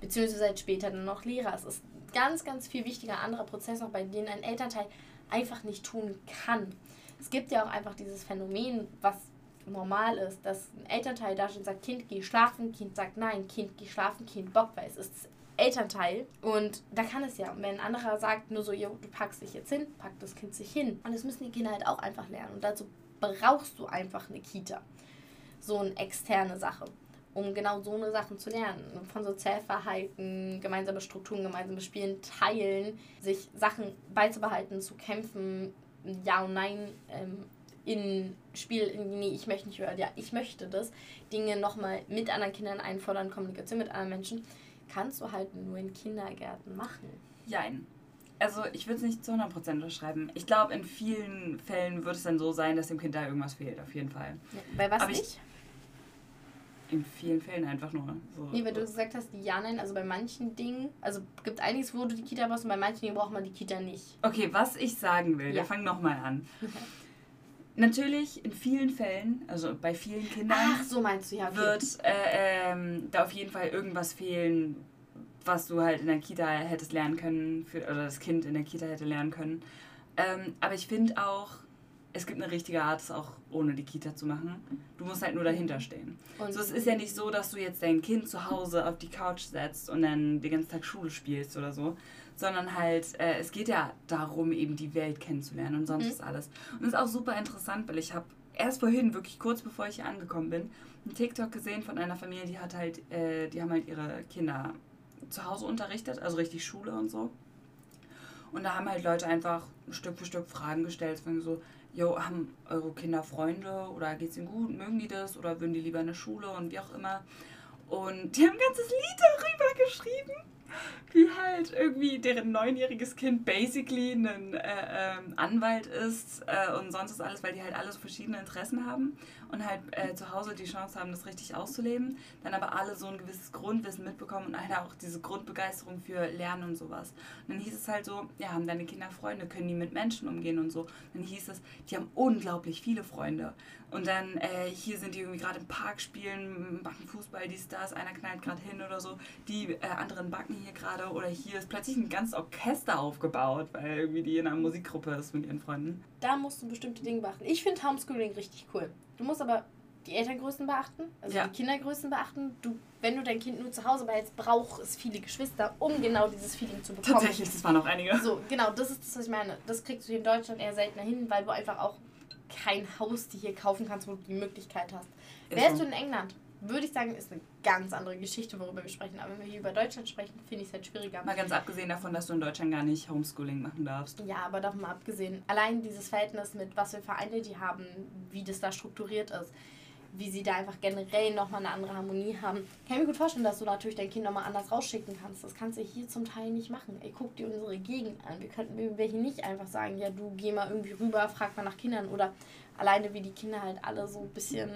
beziehungsweise seit später dann noch Lehrer. Es ist ganz, ganz viel wichtiger anderer Prozess noch, bei denen ein Elternteil einfach nicht tun kann. Es gibt ja auch einfach dieses Phänomen, was normal ist, dass ein Elternteil da und sagt, Kind, geh schlafen, Kind sagt nein, Kind, geh schlafen, Kind bockt, weil es ist Elternteil. Und da kann es ja. Und wenn ein anderer sagt nur so, jo, du packst dich jetzt hin, packt das Kind sich hin. Und das müssen die Kinder halt auch einfach lernen. Und dazu brauchst du einfach eine Kita. So eine externe Sache. Um genau so eine Sachen zu lernen. Von Sozialverhalten, gemeinsame Strukturen, gemeinsames Spielen, teilen, sich Sachen beizubehalten, zu kämpfen, Ja und Nein ähm, in Spiel, nee, ich möchte nicht hören, ja, ich möchte das, Dinge nochmal mit anderen Kindern einfordern, Kommunikation mit anderen Menschen, kannst du halt nur in Kindergärten machen. Jein. Also ich würde es nicht zu 100% unterschreiben. Ich glaube, in vielen Fällen wird es dann so sein, dass dem Kind da irgendwas fehlt, auf jeden Fall. Ja, bei was Aber ich- nicht? In vielen Fällen einfach nur. So. Nee, weil du gesagt hast, ja, nein, also bei manchen Dingen, also gibt einiges, wo du die Kita brauchst und bei manchen Dingen braucht man die Kita nicht. Okay, was ich sagen will, Ja. wir fangen nochmal an. Natürlich, in vielen Fällen, also bei vielen Kindern, Ach, so meinst du, ja, okay. wird äh, ähm, da auf jeden Fall irgendwas fehlen, was du halt in der Kita hättest lernen können, für, oder das Kind in der Kita hätte lernen können. Ähm, aber ich finde auch, es gibt eine richtige Art, es auch ohne die Kita zu machen. Du musst halt nur dahinter stehen. Und So, es ist ja nicht so, dass du jetzt dein Kind zu Hause auf die Couch setzt und dann den ganzen Tag Schule spielst oder so, sondern halt, äh, es geht ja darum, eben die Welt kennenzulernen und sonst Mhm. ist alles. Und das ist auch super interessant, weil ich habe erst vorhin, wirklich kurz bevor ich hier angekommen bin, einen TikTok gesehen von einer Familie, die hat halt, äh, die haben halt ihre Kinder zu Hause unterrichtet, also richtig Schule und so. Und da haben halt Leute einfach Stück für Stück Fragen gestellt, von so, jo, haben eure Kinder Freunde oder geht's ihnen gut, mögen die das? Oder würden die lieber in der Schule und wie auch immer. Und die haben ein ganzes Lied darüber geschrieben, wie halt irgendwie deren neunjähriges Kind basically ein äh, ähm, Anwalt ist äh, und sonst ist alles, weil die halt alle so verschiedene Interessen haben und halt äh, zu Hause die Chance haben, das richtig auszuleben, dann aber alle so ein gewisses Grundwissen mitbekommen und halt auch diese Grundbegeisterung für Lernen und sowas. Und dann hieß es halt so, ja, haben deine Kinder Freunde, können die mit Menschen umgehen und so. Dann hieß es, die haben unglaublich viele Freunde. Und dann äh, hier sind die irgendwie gerade im Park spielen, machen Fußball, dies, das, einer knallt gerade hin oder so. Die äh, anderen backen hier gerade oder hier ist plötzlich ein ganzes Orchester aufgebaut, weil irgendwie die in einer Musikgruppe ist mit ihren Freunden. Da musst du bestimmte Dinge beachten. Ich finde Homeschooling richtig cool. Du musst aber die Elterngrößen beachten, also Ja. die Kindergrößen beachten. Du, wenn du dein Kind nur zu Hause behältst, braucht es viele Geschwister, um genau dieses Feeling zu bekommen. Tatsächlich, das waren auch einige. So, genau, das ist das, was ich meine. Das kriegst du hier in Deutschland eher seltener hin, weil du einfach auch kein Haus dir hier kaufen kannst, wo du die Möglichkeit hast. Ist Wärst so. du in England, würde ich sagen, ist eine ganz andere Geschichte, worüber wir sprechen. Aber wenn wir hier über Deutschland sprechen, finde ich es halt schwieriger. Mal ganz abgesehen davon, dass du in Deutschland gar nicht Homeschooling machen darfst. Ja, aber davon mal abgesehen, allein dieses Verhältnis mit was für Vereine die haben, wie das da strukturiert ist, wie sie da einfach generell nochmal eine andere Harmonie haben, kann ich mir gut vorstellen, dass du natürlich dein Kind nochmal anders rausschicken kannst. Das kannst du hier zum Teil nicht machen. Ey, guck dir unsere Gegend an. Wir könnten wir hier nicht einfach sagen, ja, du geh mal irgendwie rüber, frag mal nach Kindern oder alleine wie die Kinder halt alle so ein bisschen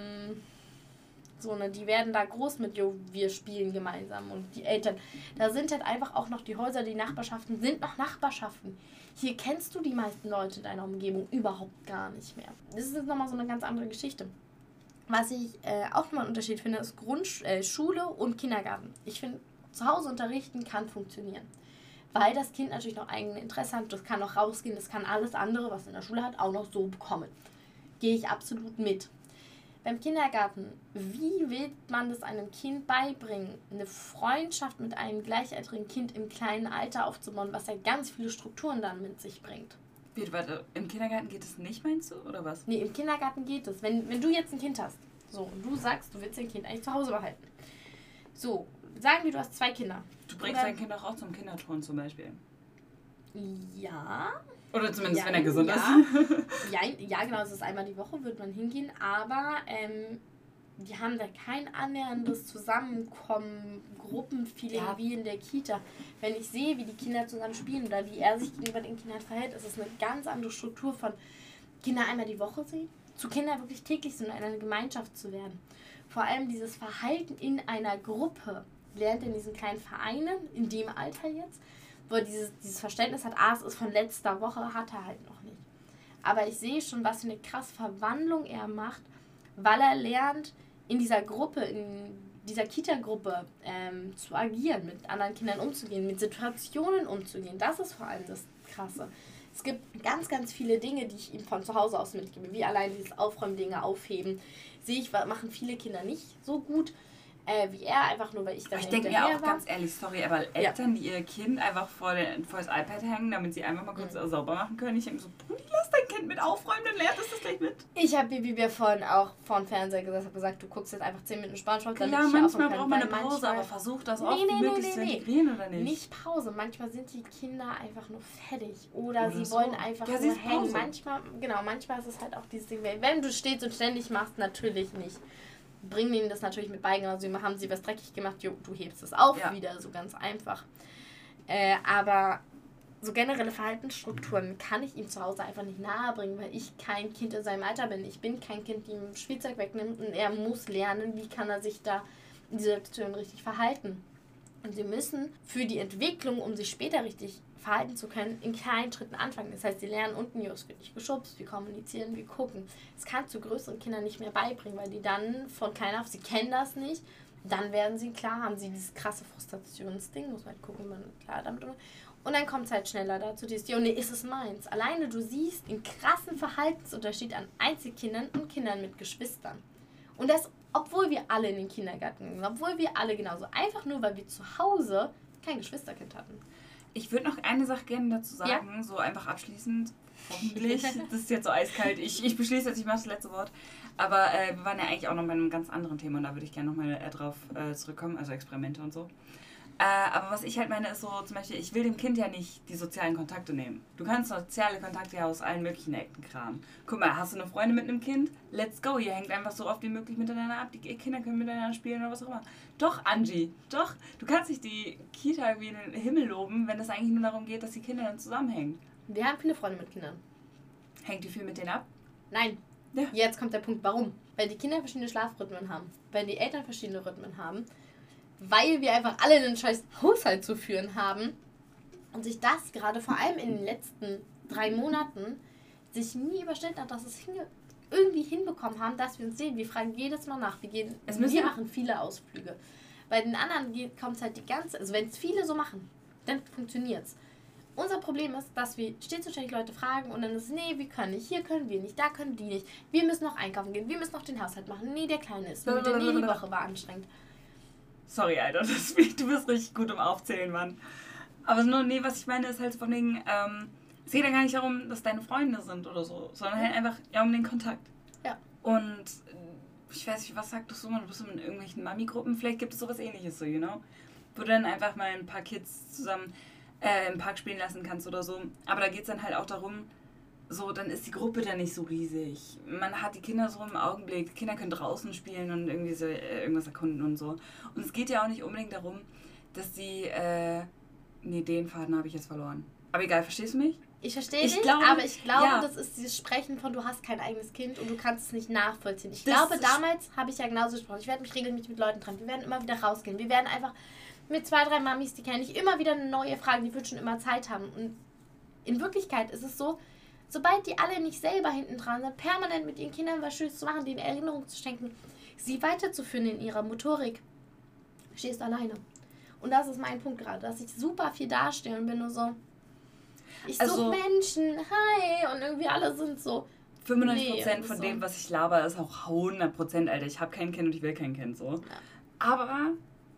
so, ne, die werden da groß mit, jo, wir spielen gemeinsam und die Eltern. Da sind halt einfach auch noch die Häuser, die Nachbarschaften sind noch Nachbarschaften. Hier kennst du die meisten Leute in deiner Umgebung überhaupt gar nicht mehr. Das ist jetzt nochmal so eine ganz andere Geschichte. Was ich äh, auch nochmal einen Unterschied finde, ist Grundschule äh, und Kindergarten. Ich finde, zu Hause unterrichten kann funktionieren. Weil das Kind natürlich noch eigene Interesse hat, das kann noch rausgehen, das kann alles andere, was in der Schule hat, auch noch so bekommen. Gehe ich absolut mit. Beim Kindergarten, wie will man das einem Kind beibringen, eine Freundschaft mit einem gleichaltrigen Kind im kleinen Alter aufzubauen, was ja ganz viele Strukturen dann mit sich bringt? Warte, warte, im Kindergarten geht es nicht, meinst du, oder was? Nee, im Kindergarten geht es. Wenn, wenn du jetzt ein Kind hast, so, und du sagst, du willst dein Kind eigentlich zu Hause behalten. So, sagen wir, du hast zwei Kinder. Du bringst Oder- dein Kind auch, auch zum Kinderturnen zum Beispiel. Ja, Oder zumindest, wenn Ja, er gesund ja. ist. ja, ja, genau, es ist einmal die Woche, wird man hingehen, aber ähm, die haben da kein annäherndes Zusammenkommen, Gruppenfeeling Ja. wie in der Kita. Wenn ich sehe, wie die Kinder zusammen spielen oder wie er sich gegenüber den Kindern verhält, ist es eine ganz andere Struktur von Kinder einmal die Woche sehen, zu Kindern wirklich täglich sind und eine Gemeinschaft zu werden. Vor allem dieses Verhalten in einer Gruppe lernt er in diesen kleinen Vereinen, in dem Alter jetzt, wo er dieses, dieses Verständnis hat, ah, es ist von letzter Woche, hat er halt noch nicht. Aber ich sehe schon, was für eine krass Verwandlung er macht, weil er lernt, in dieser Gruppe, in dieser Kita-Gruppe ähm, zu agieren, mit anderen Kindern umzugehen, mit Situationen umzugehen. Das ist vor allem das Krasse. Es gibt ganz, ganz viele Dinge, die ich ihm von zu Hause aus mitgebe, wie allein dieses Aufräumen, Dinge aufheben. Sehe ich, machen viele Kinder nicht so gut äh, wie er, einfach nur weil ich da Ich denke mir auch war. ganz ehrlich, sorry, aber Eltern, ja. die ihr Kind einfach vor, den, vor das iPad hängen, damit sie einfach mal kurz mhm. sauber machen können. Ich denke so, Brudi, lass dein Kind mit aufräumen, dann lernt es das gleich mit. Ich habe Bibi mir vorhin auch vor dem Fernseher gesagt, habe gesagt, du guckst jetzt einfach 10 Minuten Spongebob, damit Klar, ich manchmal braucht man eine Pause, aber versuch das auch nee, nee, möglichst nee, nee, zu integrieren, oder nicht? Nicht Pause, manchmal sind die Kinder einfach nur fertig oder, oder sie so. wollen einfach ja, nur hängen. Manchmal, genau, manchmal ist es halt auch dieses Ding, wenn du stehst und ständig machst, natürlich nicht bringen ihnen das natürlich mit bei. Also haben sie was dreckig gemacht, jo, du hebst es auf ja. wieder, so ganz einfach. Äh, aber so generelle Verhaltensstrukturen kann ich ihm zu Hause einfach nicht nahebringen, weil ich kein Kind in seinem Alter bin. Ich bin kein Kind, die ihm Spielzeug wegnimmt und er muss lernen, wie kann er sich da in dieser Situation richtig verhalten. Und sie müssen für die Entwicklung, um sich später richtig verhalten zu können, in kleinen Schritten anfangen. Das heißt, sie lernen unten, Jos wird nicht geschubst, wir kommunizieren, wir gucken. Das kannst du größeren Kindern nicht mehr beibringen, weil die dann von klein auf, sie kennen das nicht, dann werden sie klar, haben sie dieses krasse Frustrationsding, muss man halt gucken, wie man klar damit umgeht. Und dann kommt es halt schneller dazu, dieses, jo, nee, ist es meins. Alleine du siehst den krassen Verhaltensunterschied an Einzelkindern und Kindern mit Geschwistern. Und das, obwohl wir alle in den Kindergarten gingen, obwohl wir alle genauso, einfach nur, weil wir zu Hause kein Geschwisterkind hatten. Ich würde noch eine Sache gerne dazu sagen, ja. so einfach abschließend. Hoffentlich. das ist jetzt so eiskalt. Ich, ich beschließe jetzt, ich mache das letzte Wort. Aber äh, wir waren ja eigentlich auch noch bei einem ganz anderen Thema und da würde ich gerne nochmal äh, drauf äh, zurückkommen, also Experimente und so. Äh, aber was ich halt meine, ist so zum Beispiel, ich will dem Kind ja nicht die sozialen Kontakte nehmen. Du kannst soziale Kontakte ja aus allen möglichen Ecken kramen. Guck mal, hast du eine Freundin mit einem Kind? Let's go. Ihr hängt einfach so oft wie möglich miteinander ab. Die Kinder können miteinander spielen oder was auch immer. Doch, Angie, doch. Du kannst nicht die Kita wie in den Himmel loben, wenn es eigentlich nur darum geht, dass die Kinder dann zusammenhängen. Wir haben viele Freunde mit Kindern. Hängt die viel mit denen ab? Nein. Ja. Jetzt kommt der Punkt, warum? Weil die Kinder verschiedene Schlafrhythmen haben. Weil die Eltern verschiedene Rhythmen haben weil wir einfach alle einen scheiß Haushalt zu führen haben und sich das gerade vor allem in den letzten drei Monaten sich nie überstellt hat, dass es hinge irgendwie hinbekommen haben, dass wir uns sehen. Wir fragen jedes Mal nach. Wir, gehen, es müssen wir machen viele Ausflüge. Bei den anderen kommt es halt die ganze, also wenn es viele so machen, dann funktioniert es. Unser Problem ist, dass wir stets und ständig Leute fragen und dann ist, nee, wir können nicht, hier können wir nicht, da können die nicht. Wir müssen noch einkaufen gehen, wir müssen noch den Haushalt machen. Nee, der Kleine ist müde, nee, die Woche war anstrengend. Sorry, Alter, das, du bist richtig gut im Aufzählen, Mann. Aber nur, nee, was ich meine, ist halt von wegen, ähm, es geht ja gar nicht darum, dass deine Freunde sind oder so, sondern halt einfach ja, um den Kontakt. Ja. Und äh, ich weiß nicht, was sagst du so, du bist in irgendwelchen Mami-Gruppen, vielleicht gibt es sowas ähnliches so, you know? Wo du dann einfach mal ein paar Kids zusammen äh, im Park spielen lassen kannst oder so. Aber da geht es dann halt auch darum, so, dann ist die Gruppe dann nicht so riesig. Man hat die Kinder so im Augenblick, die Kinder können draußen spielen und irgendwie so, äh, irgendwas erkunden und so. Und es geht ja auch nicht unbedingt darum, dass sie, äh, nee, den Faden habe ich jetzt verloren. Aber egal, verstehst du mich? Ich verstehe dich, glaube, aber ich glaube, ja. das ist dieses Sprechen von, du hast kein eigenes Kind und du kannst es nicht nachvollziehen. Ich das glaube, damals habe ich ja genauso gesprochen. Ich werde mich regelmäßig mit Leuten treffen. Wir werden immer wieder rausgehen. Wir werden einfach mit zwei, drei Mamis, die kenne ich, immer wieder eine neue Frage, die wird schon immer Zeit haben. Und in Wirklichkeit ist es so, Sobald die alle nicht selber hinten dran sind, permanent mit ihren Kindern was Schönes zu machen, denen Erinnerungen zu schenken, sie weiterzuführen in ihrer Motorik, stehst du alleine. Und das ist mein Punkt gerade, dass ich super viel dastehe und bin nur so, ich also, suche Menschen, hi, und irgendwie alle sind so. 95% nee, von so. dem, was ich laber, ist auch 100%, Alter. Ich habe kein Kind und ich will kein Kind, so. Ja. Aber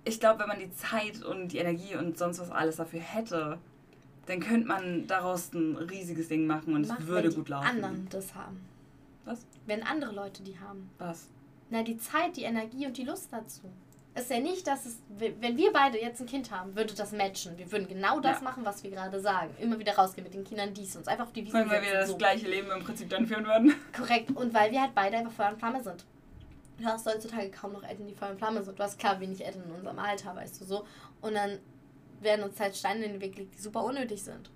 ich glaube, wenn man die Zeit und die Energie und sonst was alles dafür hätte, dann könnte man daraus ein riesiges Ding machen und Mach, es würde gut laufen. Wenn anderen das haben. Was? Wenn andere Leute die haben. Was? Na, die Zeit, die Energie und die Lust dazu. Es ist ja nicht, dass es, wenn wir beide jetzt ein Kind haben, würde das matchen. Wir würden genau das ja. machen, was wir gerade sagen. Immer wieder rausgehen mit den Kindern, dies uns einfach auf die Wiese Weil wir das so. gleiche Leben im Prinzip dann führen würden. Korrekt. Und weil wir halt beide einfach Feuer und Flamme sind. Du hast heutzutage kaum noch Eltern, die Feuer und Flamme sind. Du hast klar wenig Eltern in unserem Alter, weißt du so. Und dann werden uns halt Steine in den Weg gelegt, die super unnötig sind.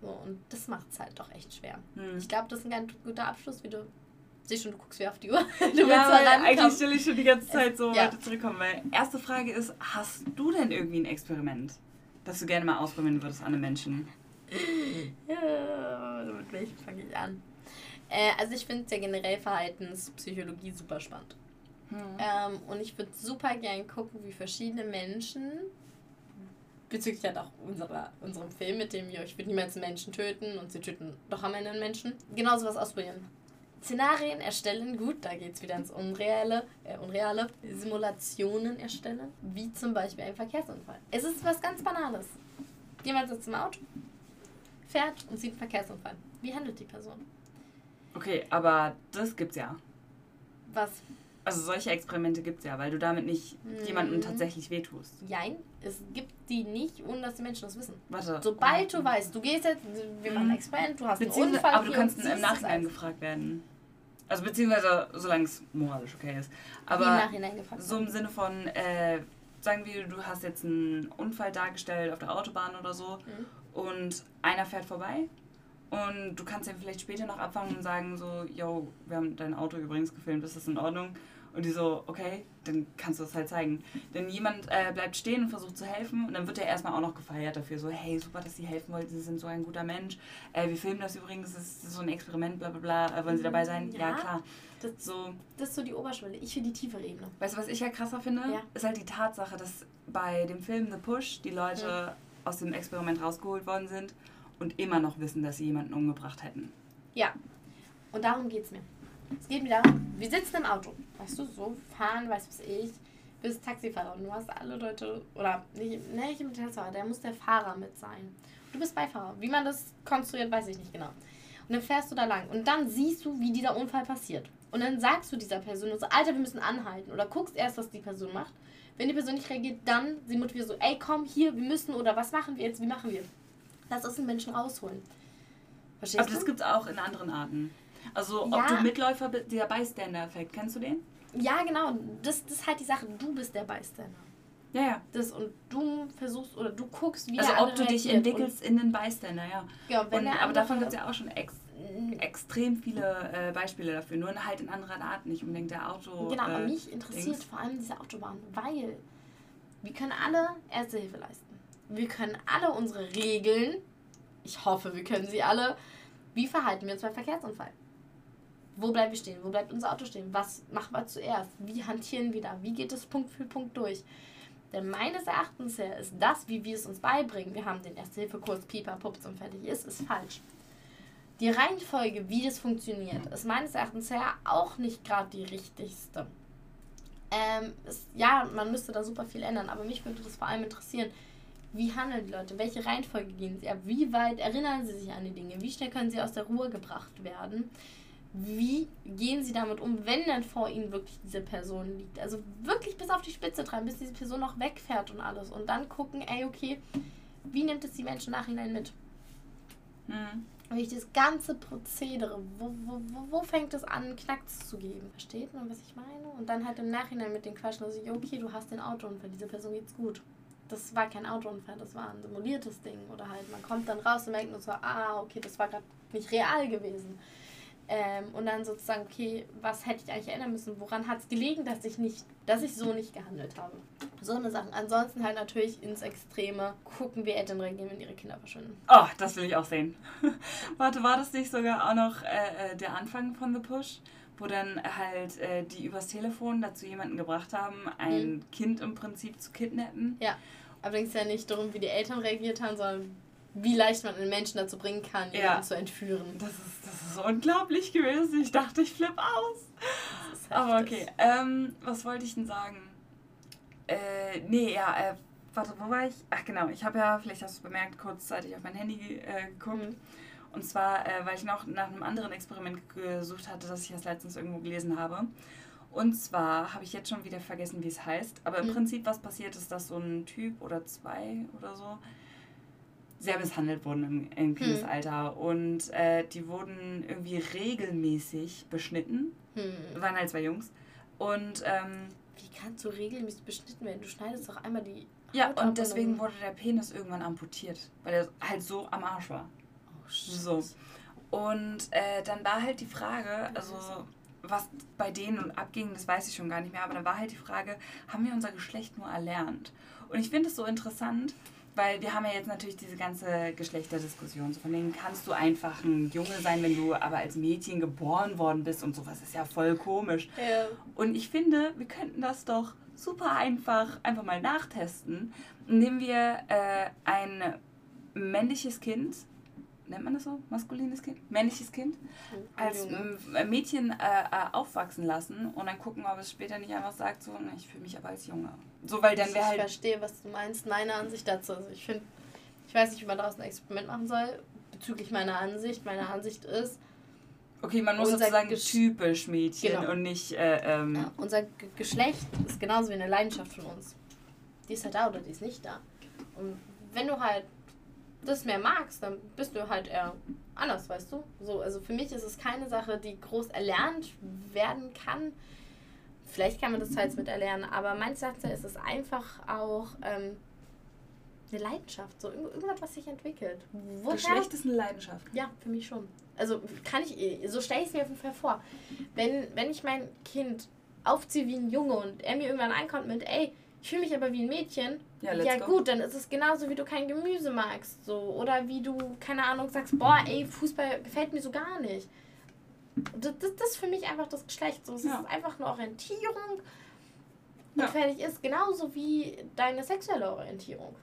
So, und das macht es halt doch echt schwer. Hm. Ich glaube, das ist ein ganz guter Abschluss, wie du siehst schon, du guckst wie auf die Uhr. Du ja, weil eigentlich stelle ich schon die ganze Zeit so ja. weiter zurückkommen. Weil erste Frage ist, hast du denn irgendwie ein Experiment, das du gerne mal ausprobieren würdest an einem Menschen? ja, mit welchem fange ich an? Äh, also ich finde ja generell Verhaltenspsychologie super spannend. Hm. Ähm, und ich würde super gern gucken, wie verschiedene Menschen bezüglich halt auch unserer, unserem Film mit dem, ich würde niemals Menschen töten und sie töten doch am Ende einen Menschen. Genauso was ausprobieren. Szenarien erstellen, gut, da geht es wieder ins Unreale, äh, Unreale. Simulationen erstellen, wie zum Beispiel ein Verkehrsunfall. Es ist was ganz Banales. Jemand sitzt im Auto, fährt und sieht einen Verkehrsunfall. Wie handelt die Person? Okay, aber das gibt's ja. Was? Also solche Experimente gibt's ja, weil du damit nicht Mhm. jemandem tatsächlich wehtust. Jein, es gibt die nicht, ohne dass die Menschen das wissen. Warte. Sobald du weißt, du gehst jetzt, wir machen ein Experiment, du hast einen Unfall aber du kannst im Nachhinein gefragt werden. Also beziehungsweise, solange es moralisch okay ist. Wie im Aber Nachhinein gefragt. so im Sinne von, äh, sagen wir, du hast jetzt einen Unfall dargestellt auf der Autobahn oder so Mhm. und einer fährt vorbei und du kannst ihn vielleicht später noch abfangen und sagen so, yo, wir haben dein Auto übrigens gefilmt, ist das in Ordnung? Und die so, okay, dann kannst du das halt zeigen. Denn jemand äh, bleibt stehen und versucht zu helfen und dann wird er erstmal auch noch gefeiert dafür. So, hey, super, dass sie helfen wollten, sie sind so ein guter Mensch. Äh, wir filmen das übrigens, es ist so ein Experiment, bla bla bla. Äh, wollen sie dabei sein? Ja, Ja. klar. Das, So, das ist so die Oberschwelle. Ich will die tiefere Ebene. weißt du, was ich ja krasser finde? Ja. Ist halt die Tatsache, dass bei dem Film The Push die Leute aus dem Experiment rausgeholt worden sind und immer noch wissen, dass sie jemanden umgebracht hätten. Ja. Und darum geht es mir. Es geht mir darum, wir sitzen im Auto. Weißt du, so fahren, weißt du was ich, bist Taxifahrer und du hast alle Leute, oder nicht, ne, nicht im Taxifahrer, der muss der Fahrer mit sein. Du bist Beifahrer. Wie man das konstruiert, weiß ich nicht genau. Und dann fährst du da lang und dann siehst du, wie dieser Unfall passiert. Und dann sagst du dieser Person so, Alter, wir müssen anhalten. Oder guckst erst, was die Person macht. Wenn die Person nicht reagiert, dann sie motiviert so, ey, komm hier, wir müssen, oder was machen wir jetzt, wie machen wir? Lass uns einen Menschen rausholen. Verstehst Aber du? das gibt es auch in anderen Arten. Also, ob Ja. du Mitläufer bist, dieser Bystander-Effekt, kennst du den? Ja, genau. Das, das ist halt die Sache. Du bist der Bystander. Ja, ja. Das, und du versuchst oder du guckst, wie Also, der ob du dich entwickelst in den Bystander, ja. Ja, wenn Und, aber davon gibt es ja auch schon ex extrem viele äh, Beispiele dafür. Nur halt in anderen Arten, nicht unbedingt der Auto. Genau, aber äh, mich interessiert Dings. vor allem diese Autobahn, weil wir können alle Erste Hilfe leisten. Wir können alle unsere Regeln, ich hoffe, wir können sie alle, wie verhalten wir uns beim Verkehrsunfall? Wo bleiben wir stehen? Wo bleibt unser Auto stehen? Was machen wir zuerst? Wie hantieren wir da? Wie geht es Punkt für Punkt durch? Denn meines Erachtens her ist das, wie wir es uns beibringen, wir haben den Erste-Hilfe-Kurs, Pieper, Pups und fertig ist, ist falsch. Die Reihenfolge, wie das funktioniert, ist meines Erachtens her auch nicht gerade die richtigste. Ähm, ist, ja, man müsste da super viel ändern, aber mich würde das vor allem interessieren, wie handeln die Leute? Welche Reihenfolge gehen sie ab? Wie weit erinnern sie sich an die Dinge? Wie schnell können sie aus der Ruhe gebracht werden? Wie gehen sie damit um, wenn dann vor ihnen wirklich diese Person liegt? Also wirklich bis auf die Spitze treiben, bis diese Person noch wegfährt und alles. Und dann gucken, ey, okay, wie nimmt es die Menschen Nachhinein mit? Mhm. Wirklich das ganze Prozedere, wo, wo, wo, wo fängt es an, Knacks zu geben? Versteht man, was ich meine? Und dann halt im Nachhinein mit den Quatschen, also, okay, du hast den Autounfall, dieser Person geht's gut. Das war kein Autounfall, das war ein simuliertes Ding. Oder halt, man kommt dann raus und merkt nur so, ah, okay, das war gerade nicht real gewesen. Ähm, und dann sozusagen, okay, was hätte ich eigentlich ändern müssen? Woran hat es gelegen, dass ich nicht, dass ich so nicht gehandelt habe? So eine Sachen. Ansonsten halt natürlich ins Extreme gucken, wie Eltern reagieren, wenn ihre Kinder verschwinden. Oh, das will ich auch sehen. Warte, war das nicht sogar auch noch äh, äh, der Anfang von The Push? Wo dann halt äh, die übers Telefon dazu jemanden gebracht haben, ein Mhm. Kind im Prinzip zu kidnappen. Allerdings ja nicht darum, wie die Eltern reagiert haben, sondern wie leicht man einen Menschen dazu bringen kann, jemanden Ja. zu entführen. Das ist, das ist unglaublich gewesen. Ich dachte, ich flippe aus. Aber okay, ähm, was wollte ich denn sagen? Äh, nee, ja, äh, warte, wo war ich? Ach genau, ich habe ja, vielleicht hast du es bemerkt, kurzzeitig auf mein Handy äh, geguckt. Mhm. Und zwar, äh, weil ich noch nach einem anderen Experiment gesucht hatte, das ich erst letztens irgendwo gelesen habe. Und zwar habe ich jetzt schon wieder vergessen, wie es heißt. Aber im Mhm. Prinzip, was passiert ist, dass so ein Typ oder zwei oder so sehr misshandelt wurden im, im Kindesalter. Und äh, die wurden irgendwie regelmäßig beschnitten. Hm. Waren halt zwei Jungs. Und ähm, Wie kannst du regelmäßig beschnitten werden? Du schneidest doch einmal die ja, Haut und deswegen wurde der Penis irgendwann amputiert, weil er halt so am Arsch war. Oh, shit. So. Und äh, dann war halt die Frage, also was bei denen abging, das weiß ich schon gar nicht mehr, aber dann war halt die Frage, haben wir unser Geschlecht nur erlernt? Und ich finde es so interessant, weil wir haben ja jetzt natürlich diese ganze Geschlechterdiskussion. So von denen kannst du einfach ein Junge sein, wenn du aber als Mädchen geboren worden bist und sowas ist ja voll komisch. Ja. Und ich finde, wir könnten das doch super einfach einfach mal nachtesten, indem wir äh, ein männliches Kind, nennt man das so? Maskulines Kind? Männliches Kind? Als Junge. ähm, Mädchen äh, äh, aufwachsen lassen und dann gucken, ob es später nicht einfach sagt, so, ich fühle mich aber als Junge. So, weil dann wäre ich halt. verstehe, was du meinst. Meine Ansicht dazu. Also ich finde, ich weiß nicht, wie man daraus ein Experiment machen soll. Bezüglich meiner Ansicht. Meine Ansicht ist, Okay, man muss sozusagen Gesch- typisch Mädchen Genau. und nicht. Äh, ähm, ja, unser G Geschlecht ist genauso wie eine Leidenschaft von uns. Die ist halt da oder die ist nicht da. Und wenn du halt das mehr magst, dann bist du halt eher anders, weißt du? So, also für mich ist es keine Sache, die groß erlernt werden kann. Vielleicht kann man das teils mit erlernen, aber meines Erachtens ist es einfach auch ähm, eine Leidenschaft, so irgend- irgendwas, was sich entwickelt. Woher Geschlecht ist eine Leidenschaft. ja, für mich schon. Also kann ich, eh- so stelle ich es mir auf jeden Fall vor. Wenn, wenn ich mein Kind aufziehe wie ein Junge und er mir irgendwann ankommt mit, ey, ich fühle mich aber wie ein Mädchen, Ja, ja, go. gut, dann ist es genauso, wie du kein Gemüse magst. So. Oder wie du, keine Ahnung, sagst, boah, ey, Fußball gefällt mir so gar nicht. Das, das, das ist für mich einfach das Geschlecht. So. Es Ja. ist einfach eine Orientierung Ja. und fertig ist. Genauso wie deine sexuelle Orientierung.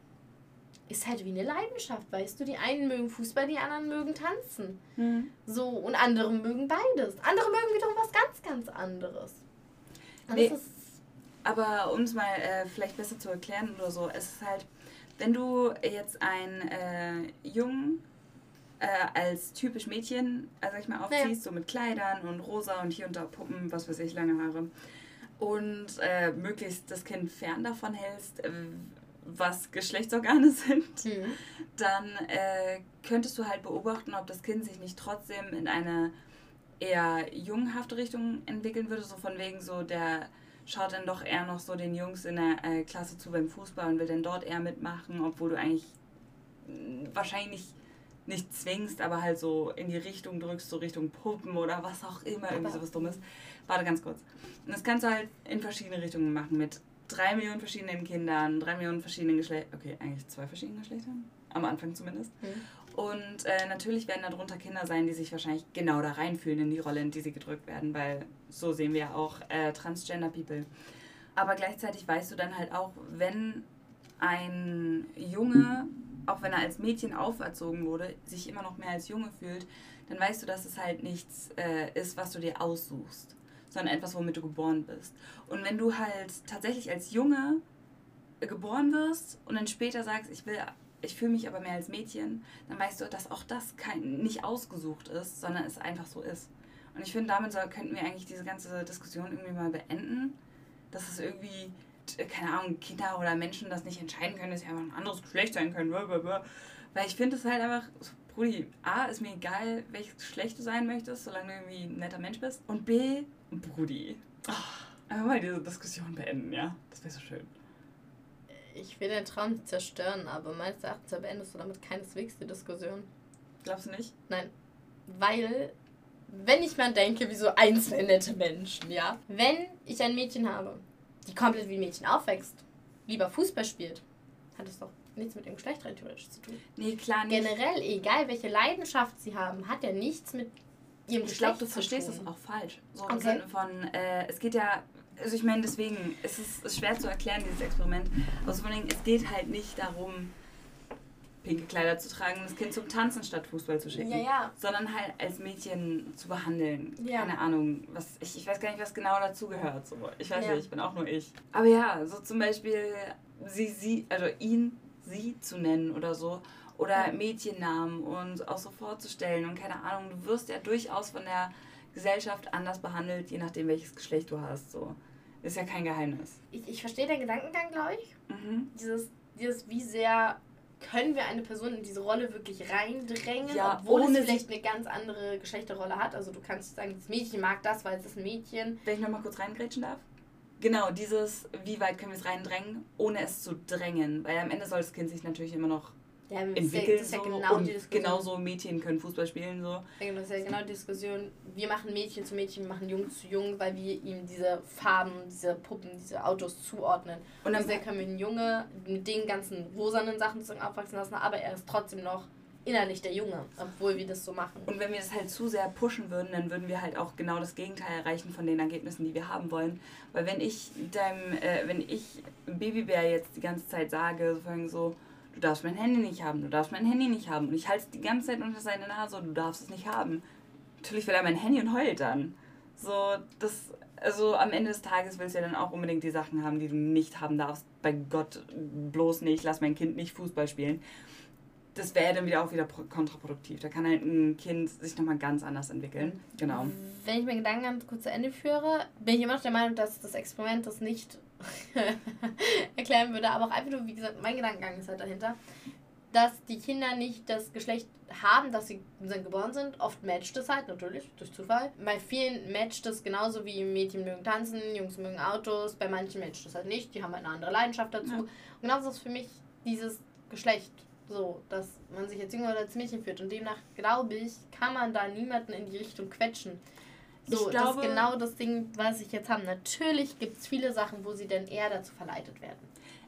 Ist halt wie eine Leidenschaft, weißt du? Die einen mögen Fußball, die anderen mögen tanzen. Hm. So, und andere mögen beides. Andere mögen wiederum was ganz, ganz anderes. Und Nee. Aber um es mal äh, vielleicht besser zu erklären oder so, es ist halt, wenn du jetzt einen äh, Jungen äh, als typisch Mädchen, also ich mal, aufziehst, so mit Kleidern und rosa und hier und da Puppen, was weiß ich, lange Haare, und äh, möglichst das Kind fern davon hältst, äh, was Geschlechtsorgane sind, Hm. dann äh, könntest du halt beobachten, ob das Kind sich nicht trotzdem in eine eher jungenhafte Richtung entwickeln würde, so von wegen so, der schaut dann doch eher noch so den Jungs in der äh, Klasse zu beim Fußball und will dann dort eher mitmachen, obwohl du eigentlich mh, wahrscheinlich nicht zwingst, aber halt so in die Richtung drückst, so Richtung Puppen oder was auch immer, irgendwie Aber- sowas Dummes. Warte ganz kurz. Und das kannst du halt in verschiedene Richtungen machen, mit drei Millionen verschiedenen Kindern, drei Millionen verschiedenen Geschlechtern, okay, eigentlich zwei verschiedenen Geschlechtern, am Anfang zumindest. Hm. Und äh, natürlich werden darunter Kinder sein, die sich wahrscheinlich genau da reinfühlen in die Rolle, in die sie gedrückt werden, weil so sehen wir ja auch äh, Transgender People. Aber gleichzeitig weißt du dann halt auch, wenn ein Junge, auch wenn er als Mädchen auferzogen wurde, sich immer noch mehr als Junge fühlt, dann weißt du, dass es halt nichts äh, ist, was du dir aussuchst, sondern etwas, womit du geboren bist. Und wenn du halt tatsächlich als Junge äh, geboren wirst und dann später sagst, ich will, ich fühle mich aber mehr als Mädchen, dann weißt du, dass auch das kein, nicht ausgesucht ist, sondern es einfach so ist. Und ich finde, damit könnten wir eigentlich diese ganze Diskussion irgendwie mal beenden, dass es irgendwie, keine Ahnung, Kinder oder Menschen das nicht entscheiden können, dass sie einfach ein anderes Geschlecht sein können. blablabla. Weil ich finde es halt einfach, Brudi, A, ist mir egal, welches Geschlecht du sein möchtest, solange du irgendwie ein netter Mensch bist. Und B, Brudi. Einfach mal diese Diskussion beenden, ja? Das wäre so schön. Ich will den Traum nicht zerstören, aber meines Erachtens beendest du damit keineswegs die Diskussion. Glaubst du nicht? Nein. Weil, wenn ich mal denke, wie so einzelne nette Menschen, ja. Wenn ich ein Mädchen habe, die komplett wie ein Mädchen aufwächst, lieber Fußball spielt, hat es doch nichts mit dem Geschlecht rein theoretisch zu tun. Nee, klar nicht. Generell, egal welche Leidenschaft sie haben, hat ja nichts mit ihrem Ich Geschlecht glaube, du zu verstehst tun. das auch falsch. So im Okay. Sinne von, äh, es geht ja, also ich meine, deswegen, es ist, ist schwer zu erklären, dieses Experiment. Aber so von wegen, es geht halt nicht darum, pinke Kleider zu tragen und das Kind zum Tanzen statt Fußball zu schicken. Ja, ja. Sondern halt als Mädchen zu behandeln. Ja. Keine Ahnung, was, ich, ich weiß gar nicht, was genau dazugehört. So. Ich weiß Ja. nicht, ich bin auch nur ich. Aber ja, so zum Beispiel sie, sie, also ihn, sie zu nennen oder so. Oder Ja. Mädchennamen und auch so vorzustellen. Und keine Ahnung, du wirst ja durchaus von der Gesellschaft anders behandelt, je nachdem, welches Geschlecht du hast. So. Ist ja kein Geheimnis. Ich, ich verstehe den Gedankengang, glaube ich. Mhm. Dieses, dieses, wie sehr können wir eine Person in diese Rolle wirklich reindrängen, Ja, obwohl es vielleicht eine ganz andere Geschlechterrolle hat. Also du kannst sagen, das Mädchen mag das, weil es ist ein Mädchen. Wenn ich nochmal kurz reingrätschen darf? Genau, dieses, wie weit können wir es reindrängen, ohne es zu drängen. Weil am Ende soll das Kind sich natürlich immer noch ja, entwickeln. Das ist ja so. genau und genauso Mädchen können Fußball spielen. So. Ja, das ist ja genau die Diskussion. Wir machen Mädchen zu Mädchen, wir machen Jung zu Jung, weil wir ihm diese Farben, diese Puppen, diese Autos zuordnen. Und dann können wir einen Junge mit den ganzen rosanen Sachen aufwachsen lassen, aber er ist trotzdem noch innerlich der Junge, obwohl wir das so machen. Und wenn wir das halt zu sehr pushen würden, dann würden wir halt auch genau das Gegenteil erreichen von den Ergebnissen, die wir haben wollen. Weil wenn ich deinem, äh, wenn ich Babybär jetzt die ganze Zeit sage, so, du darfst mein Handy nicht haben, du darfst mein Handy nicht haben und ich halte es die ganze Zeit unter seine Nase und du darfst es nicht haben. Natürlich will er mein Handy und heult dann. So, das, also am Ende des Tages willst du ja dann auch unbedingt die Sachen haben, die du nicht haben darfst. Bei Gott bloß nicht, lass mein Kind nicht Fußball spielen das wäre dann wieder auch wieder kontraproduktiv. Da kann halt ein Kind sich nochmal ganz anders entwickeln. Genau. Wenn ich meinen Gedanken ganz kurz zu Ende führe, bin ich immer noch der Meinung, dass das Experiment das nicht erklären würde. Aber auch einfach nur, wie gesagt, mein Gedankengang ist halt dahinter, dass die Kinder nicht das Geschlecht haben, dass sie geboren sind. Oft matcht es halt, natürlich, durch Zufall. Bei vielen matcht es genauso wie Mädchen mögen tanzen, Jungs mögen Autos. Bei manchen matcht es halt nicht. Die haben halt eine andere Leidenschaft dazu. Ja. Und genauso ist für mich dieses Geschlecht so, dass man sich als Junge oder als Mädchen führt. Und demnach, glaube ich, kann man da niemanden in die Richtung quetschen. So, ich glaube, das ist genau das Ding, was ich jetzt habe. Natürlich gibt es viele Sachen, wo sie denn eher dazu verleitet werden.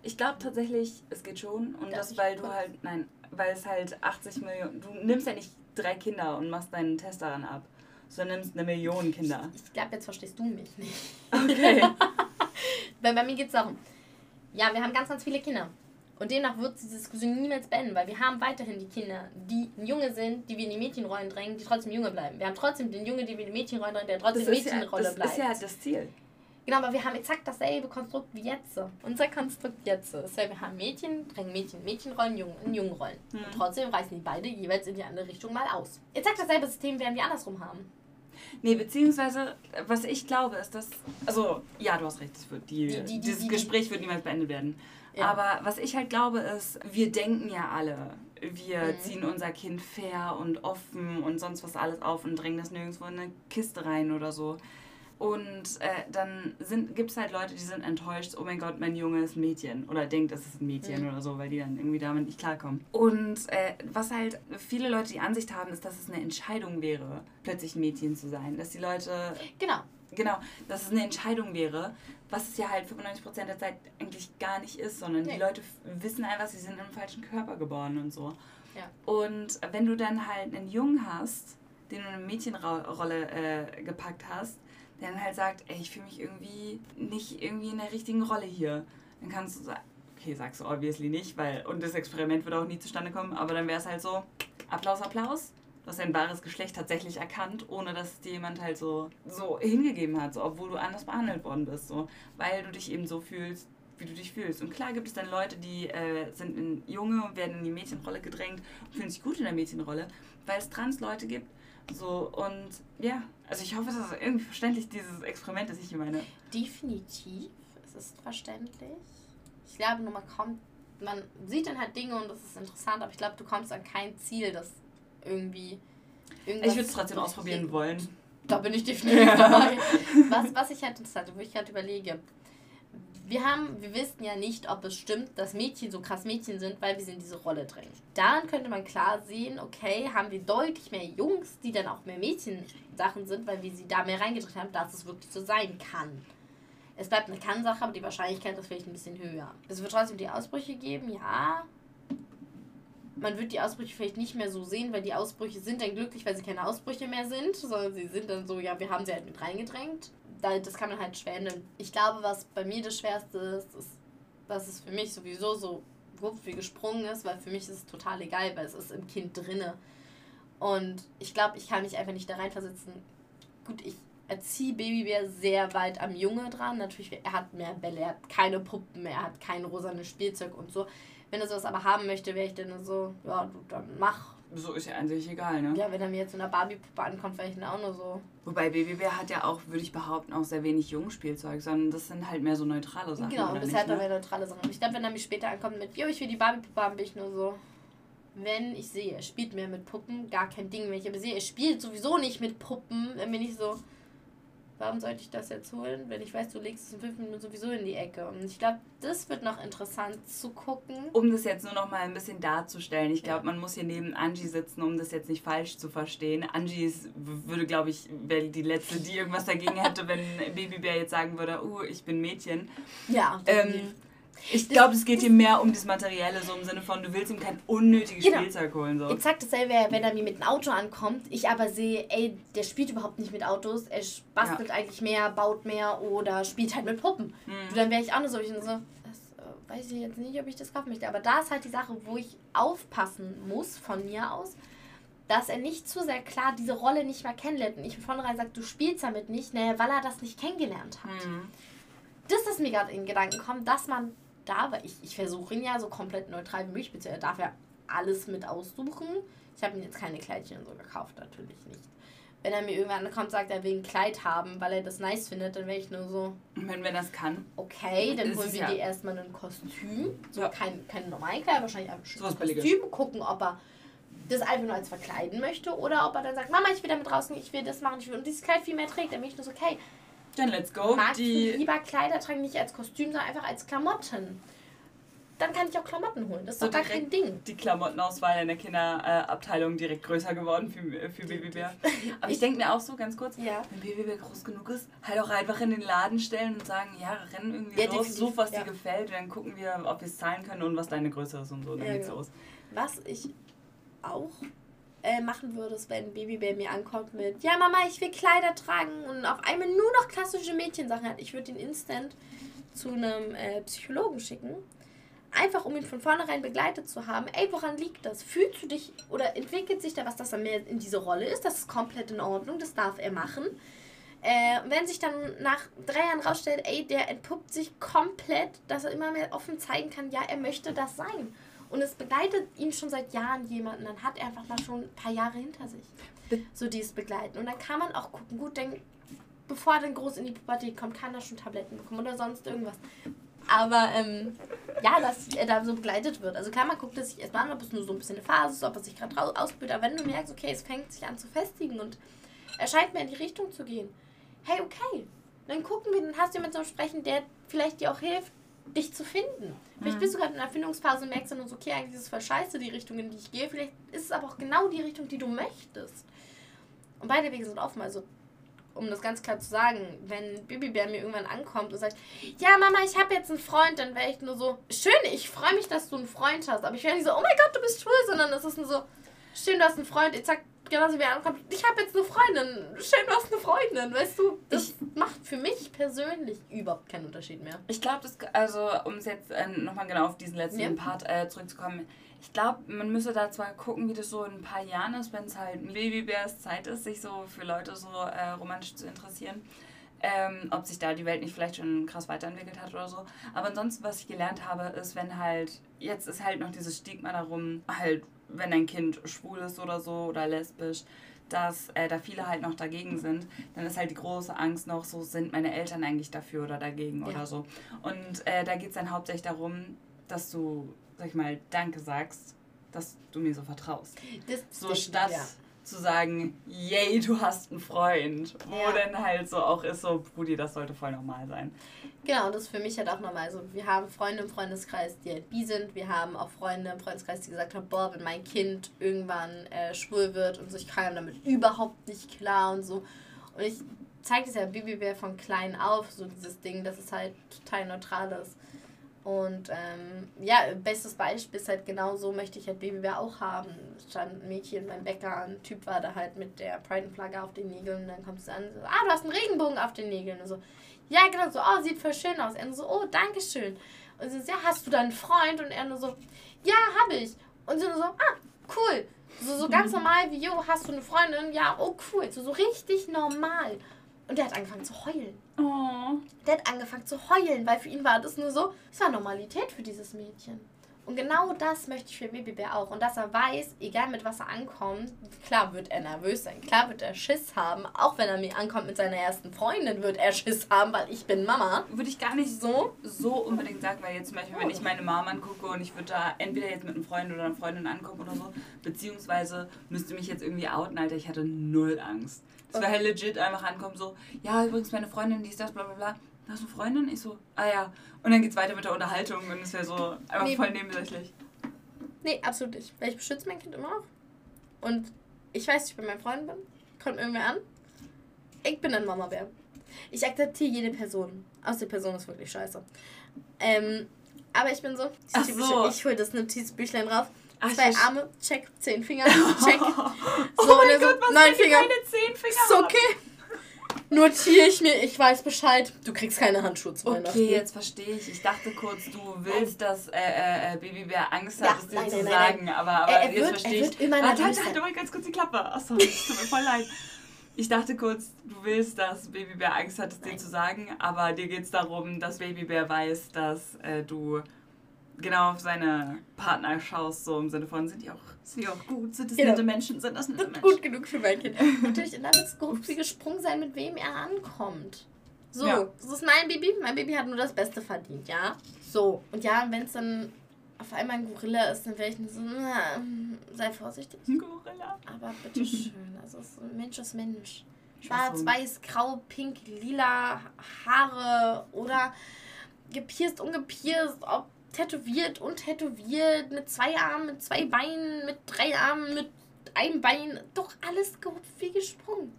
Ich glaube tatsächlich, es geht schon. Und Darf das, weil du halt, nein, weil es halt 80 Millionen, du nimmst ja nicht drei Kinder und machst deinen Test daran ab, sondern nimmst eine Million Kinder. Ich, ich glaube, jetzt verstehst du mich nicht. Okay. weil bei mir geht es darum, ja, wir haben ganz, ganz viele Kinder. Und demnach wird diese Diskussion niemals beenden, weil wir haben weiterhin die Kinder, die Junge sind, die wir in die Mädchenrollen drängen, die trotzdem Junge bleiben. Wir haben trotzdem den Junge, den wir in die Mädchenrollen drängen, der trotzdem das Mädchenrolle ja, das bleibt. Das ist ja das Ziel. Genau, aber wir haben exakt dasselbe Konstrukt wie jetzt. Unser Konstrukt jetzt ist ja, wir haben Mädchen, drängen Mädchen, Mädchenrollen, Jungen in Jungenrollen. Mhm. Und trotzdem reißen die beide jeweils in die andere Richtung mal aus. Exakt dasselbe System werden wir andersrum haben. Nee, beziehungsweise, was ich glaube, ist, dass. Also, ja, du hast recht, wird die, die, die, dieses Gespräch wird niemals beendet werden. Ja. Aber was ich halt glaube ist, wir denken ja alle, wir mhm. ziehen unser Kind fair und offen und sonst was alles auf und drängen das nirgendwo in eine Kiste rein oder so. Und äh, dann gibt es halt Leute, die sind enttäuscht, oh mein Gott, mein Junge ist ein Mädchen. Oder denkt, es ist ein Mädchen mhm. oder so, weil die dann irgendwie damit nicht klarkommen. Und äh, was halt viele Leute die Ansicht haben, ist, dass es eine Entscheidung wäre, plötzlich ein Mädchen zu sein. Dass die Leute. Genau. Genau, dass es eine Entscheidung wäre, was es ja halt 95% der Zeit eigentlich gar nicht ist, sondern nee. die Leute wissen einfach, sie sind im falschen Körper geboren und so. Ja. Und wenn du dann halt einen Jungen hast, den du in eine Mädchenrolle äh, gepackt hast, der dann halt sagt, ey, ich fühle mich irgendwie nicht irgendwie in der richtigen Rolle hier, dann kannst du sagen, okay, sagst du obviously nicht, weil, und das Experiment würde auch nie zustande kommen, aber dann wäre es halt so, Applaus, Applaus du hast dein wahres Geschlecht tatsächlich erkannt, ohne dass dir jemand halt so, so hingegeben hat, so, obwohl du anders behandelt worden bist, so, weil du dich eben so fühlst, wie du dich fühlst. Und klar gibt es dann Leute, die äh, sind in Junge und werden in die Mädchenrolle gedrängt und fühlen sich gut in der Mädchenrolle, weil es Trans-Leute gibt. So, und ja, also ich hoffe, es ist irgendwie verständlich, dieses Experiment, das ich hier meine. Definitiv, es ist verständlich. Ich glaube nur, man kommt, man sieht dann halt Dinge und das ist interessant, aber ich glaube, du kommst an kein Ziel, das irgendwie. Ich würde es trotzdem ausprobieren wollen. Da bin ich definitiv dabei. was, was ich halt interessant, wo ich halt überlege. Wir haben, wir wissen ja nicht, ob es stimmt, dass Mädchen so krass Mädchen sind, weil wir sie in diese Rolle drängen. Daran könnte man klar sehen, okay, haben wir deutlich mehr Jungs, die dann auch mehr Mädchensachen sind, weil wir sie da mehr reingedrückt haben, dass es wirklich so sein kann. Es bleibt eine Kann-Sache, aber die Wahrscheinlichkeit ist vielleicht ein bisschen höher. Es wird trotzdem die Ausbrüche geben, ja man wird die Ausbrüche vielleicht nicht mehr so sehen, weil die Ausbrüche sind dann glücklich, weil sie keine Ausbrüche mehr sind, sondern sie sind dann so, ja, wir haben sie halt mit reingedrängt. Das kann man halt schwer nehmen. Ich glaube, was bei mir das Schwerste ist, ist, dass es für mich sowieso so wupp wie gesprungen ist, weil für mich ist es total egal, weil es ist im Kind drinne. Und ich glaube, ich kann mich einfach nicht da reinversetzen. Gut, ich erziehe Babybär sehr weit am Junge dran. Natürlich, er hat mehr Bälle, er hat keine Puppen, er hat kein rosanes Spielzeug und so. Wenn er sowas aber haben möchte, wäre ich dann so, ja, du, dann mach. So ist ja eigentlich egal, ne? Ja, wenn er mir jetzt in einer Barbie-Puppe ankommt, wäre ich dann auch nur so. Wobei Babybär hat ja auch, würde ich behaupten, auch sehr wenig Jungspielzeug, sondern das sind halt mehr so neutrale Sachen. Genau, bisher hat er mehr neutrale Sachen. Ich glaube, wenn er mich später ankommt mit, jo, ich will die Barbie-Puppe haben, bin ich nur so. Wenn ich sehe, er spielt mehr mit Puppen, gar kein Ding mehr. Ich aber sehe, er spielt sowieso nicht mit Puppen, dann bin ich so warum sollte ich das jetzt holen, wenn ich weiß, du legst es in fünf Minuten sowieso in die Ecke. Und ich glaube, das wird noch interessant zu gucken. Um das jetzt nur noch mal ein bisschen darzustellen, ich glaube, ja. man muss hier neben Angie sitzen, um das jetzt nicht falsch zu verstehen. Angie ist, würde, glaube ich, wäre die Letzte, die irgendwas dagegen hätte, wenn Babybär jetzt sagen würde, uh, ich bin Mädchen. Ja. Ähm, ich glaube, es geht hier mehr um das Materielle, so im Sinne von, du willst ihm kein unnötiges genau. Spielzeug holen. So. Exakt dasselbe, wenn er mir mit einem Auto ankommt, ich aber sehe, ey, der spielt überhaupt nicht mit Autos, er bastelt ja. eigentlich mehr, baut mehr oder spielt halt mit Puppen. Mhm. Dann wäre ich auch nur so, ich so, äh, weiß ich jetzt nicht, ob ich das kaufen möchte. Aber da ist halt die Sache, wo ich aufpassen muss von mir aus, dass er nicht zu sehr klar diese Rolle nicht mehr kennenlernt. Und ich von vornherein sage, du spielst damit nicht, ne, weil er das nicht kennengelernt hat. Mhm. Das ist mir gerade in Gedanken gekommen, dass man da, weil ich, ich versuche ihn ja so komplett neutral wie möglich, beziehungsweise er darf ja alles mit aussuchen. Ich habe ihm jetzt keine Kleidchen so gekauft, natürlich nicht. Wenn er mir irgendwann kommt, sagt, er will ein Kleid haben, weil er das nice findet, dann wäre ich nur so. Wenn wir das kann. Okay, dann holen wir ja. dir erstmal ein Kostüm. So ja. kein, kein normalen Kleid, wahrscheinlich einfach ein Kostüm. Billiges. Gucken, ob er das einfach nur als verkleiden möchte oder ob er dann sagt, Mama, ich will damit draußen, ich will das machen, ich will und dieses Kleid viel mehr trägt, dann bin ich nur so, okay, dann let's go. Magst die du lieber Kleider tragen, nicht als Kostüm, sondern einfach als Klamotten? Dann kann ich auch Klamotten holen. Das ist so doch gar kein Ding. Die Klamottenauswahl in der Kinderabteilung direkt größer geworden für, für Babybär. Aber ich denke mir auch so ganz kurz, ja. wenn Babybär groß genug ist, halt auch einfach in den Laden stellen und sagen, ja, rennen irgendwie ja, los, such, was ja. dir gefällt, und dann gucken wir, ob wir es zahlen können und was deine Größe ist und so. Dann ja, geht's genau. los. Was ich auch äh, machen würdest, wenn Babybär mir ankommt mit, ja Mama, ich will Kleider tragen und auf einmal nur noch klassische Mädchensachen hat. Ich würde ihn instant zu einem äh, Psychologen schicken. Einfach um ihn von vornherein begleitet zu haben. Ey, woran liegt das? Fühlst du dich oder entwickelt sich da was, dass er mehr in diese Rolle ist? Das ist komplett in Ordnung, das darf er machen. Äh, wenn sich dann nach drei Jahren rausstellt, ey, der entpuppt sich komplett, dass er immer mehr offen zeigen kann, ja, er möchte das sein und es begleitet ihn schon seit Jahren jemanden, dann hat er einfach mal schon ein paar Jahre hinter sich. So dieses Begleiten. Und dann kann man auch gucken, gut, denn bevor er dann groß in die Pubertät kommt, kann er schon Tabletten bekommen oder sonst irgendwas. Aber ähm, ja, dass er da so begleitet wird. Also klar, man guckt es sich erstmal an, ob es nur so ein bisschen eine Phase ist, ob er sich gerade ausbildet. Aber wenn du merkst, okay, es fängt sich an zu festigen und er scheint mehr in die Richtung zu gehen, hey, okay, dann gucken wir, dann hast du jemanden zu sprechen, der vielleicht dir auch hilft, dich zu finden. Vielleicht mhm. bist du gerade in der Erfindungsphase und merkst dann so, okay, eigentlich ist es voll scheiße, die Richtung, in die ich gehe. Vielleicht ist es aber auch genau die Richtung, die du möchtest. Und beide Wege sind offen. Also, um das ganz klar zu sagen, wenn Babybär mir irgendwann ankommt und sagt, ja, Mama, ich habe jetzt einen Freund, dann wäre ich nur so, schön, ich freue mich, dass du einen Freund hast. Aber ich wäre nicht so, oh mein Gott, du bist schwul, sondern es ist nur so, schön, du hast einen Freund, ich sag genauso wie ankommt, ich habe jetzt eine Freundin, schön, du hast eine Freundin, weißt du? Das ich, macht für mich persönlich überhaupt keinen Unterschied mehr. Ich glaube, das, also um es jetzt äh, nochmal genau auf diesen letzten ja. Part äh, zurückzukommen, ich glaube, man müsste da zwar gucken, wie das so in ein paar Jahren ist, wenn es halt Babybärs Zeit ist, sich so für Leute so äh, romantisch zu interessieren. Ähm, ob sich da die Welt nicht vielleicht schon krass weiterentwickelt hat oder so. Aber ansonsten, was ich gelernt habe, ist, wenn halt, jetzt ist halt noch dieses Stigma darum, halt wenn dein Kind schwul ist oder so oder lesbisch, dass äh, da viele halt noch dagegen sind, dann ist halt die große Angst noch, so sind meine Eltern eigentlich dafür oder dagegen ja. oder so. Und äh, da geht es dann hauptsächlich darum, dass du, sag ich mal, Danke sagst, dass du mir so vertraust. Das, so das, statt ja. Zu sagen, yay, du hast einen Freund. Wo ja. dann halt so auch ist, so, Brudi, das sollte voll normal sein. Genau, das ist für mich halt auch nochmal so. Wir haben Freunde im Freundeskreis, die halt bi sind. Wir haben auch Freunde im Freundeskreis, die gesagt haben, boah, wenn mein Kind irgendwann äh, schwul wird und so, ich kam damit überhaupt nicht klar und so. Und ich zeige es ja Babybär von klein auf, so dieses Ding, dass es halt total neutral ist. Und ähm, ja, bestes Beispiel ist halt genau so möchte ich halt Babybär auch haben. Stand ein Mädchen beim Bäcker, ein Typ war da halt mit der Pride-Flagge auf den Nägeln und dann kommt es an, so, ah, du hast einen Regenbogen auf den Nägeln. Und so, ja, genau, so, oh, sieht voll schön aus. Er so, oh, danke schön. Und sie so, ja, hast du da einen Freund? Und er nur so, ja, habe ich. Und sie nur so, ah, cool. So, so ganz normal wie, jo, hast du eine Freundin? Ja, oh, cool. So, so richtig normal. Und der hat angefangen zu heulen. Oh. Der hat angefangen zu heulen, weil für ihn war das nur so, es war Normalität für dieses Mädchen. Und genau das möchte ich für Babybär auch. Und dass er weiß, egal mit was er ankommt, klar wird er nervös sein, klar wird er Schiss haben. Auch wenn er mir ankommt mit seiner ersten Freundin, wird er Schiss haben, weil ich bin Mama. Würde ich gar nicht so, so unbedingt sagen, weil jetzt zum Beispiel, wenn ich meine Mom angucke und ich würde da entweder jetzt mit einem Freund oder einer Freundin ankommen oder so, beziehungsweise müsste mich jetzt irgendwie outen, Alter, ich hatte null Angst. Es war halt legit einfach ankommen, so, ja, übrigens meine Freundin, die ist das, bla bla bla. Hast du eine Freundin? Ich so, ah ja. Und dann geht's weiter mit der Unterhaltung und es wäre so einfach Nee. voll nebensächlich. Nee, absolut nicht. Weil ich beschütze mein Kind immer noch. Und ich weiß, ich bei meinem Freund bin. Kommt irgendwer an. Ich bin ein Mama-Bär. Ich akzeptiere jede Person. Außer die Person ist wirklich scheiße. Ähm, aber ich bin so. So. Ich hole das Notizbüchlein drauf. Ach, Zwei Arme, check. Zehn Finger, check. oh So, mein so, Gott, was neun Finger. keine zehn Finger Ist okay. Notiere ich mir, ich weiß Bescheid. Du kriegst keine Handschuhe zu Weihnachten. Okay, jetzt verstehe ich. Ich dachte kurz, du willst, dass äh, äh, äh, Babybär Angst hat, Ja, es dir nein, zu nein, nein, sagen. Aber, aber Er- er jetzt wird- verstehe er ich. wird immer Warte, halt, halt mal ganz kurz die Klappe. Achso, es tut mir voll leid. Ich dachte kurz, du willst, dass Babybär Angst hat, es dir Nein. zu sagen. Aber dir geht es darum, dass Babybär weiß, dass äh, du genau auf seine Partner schaust. So im Sinne von, sind die auch, sind die auch gut? Sind das Genau. nette Menschen? Sind das nette Menschen? gut genug für mein Kind. Natürlich, da wird es gesprungen sein, mit wem er ankommt. So, Ja. das ist mein Baby. Mein Baby hat nur das Beste verdient, ja? So, und ja, wenn es dann auf einmal ein Gorilla ist, dann wäre ich so, na, sei vorsichtig. Ein Gorilla. Aber bitteschön, also es ist ein Mensch ist Mensch. Schwarz, weiß, grau, pink, lila, Haare oder gepierst, ungepierst, ob tätowiert, untätowiert, mit zwei Armen, mit zwei Beinen, mit drei Armen, mit einem Bein. Doch alles gehupft wie gesprungen.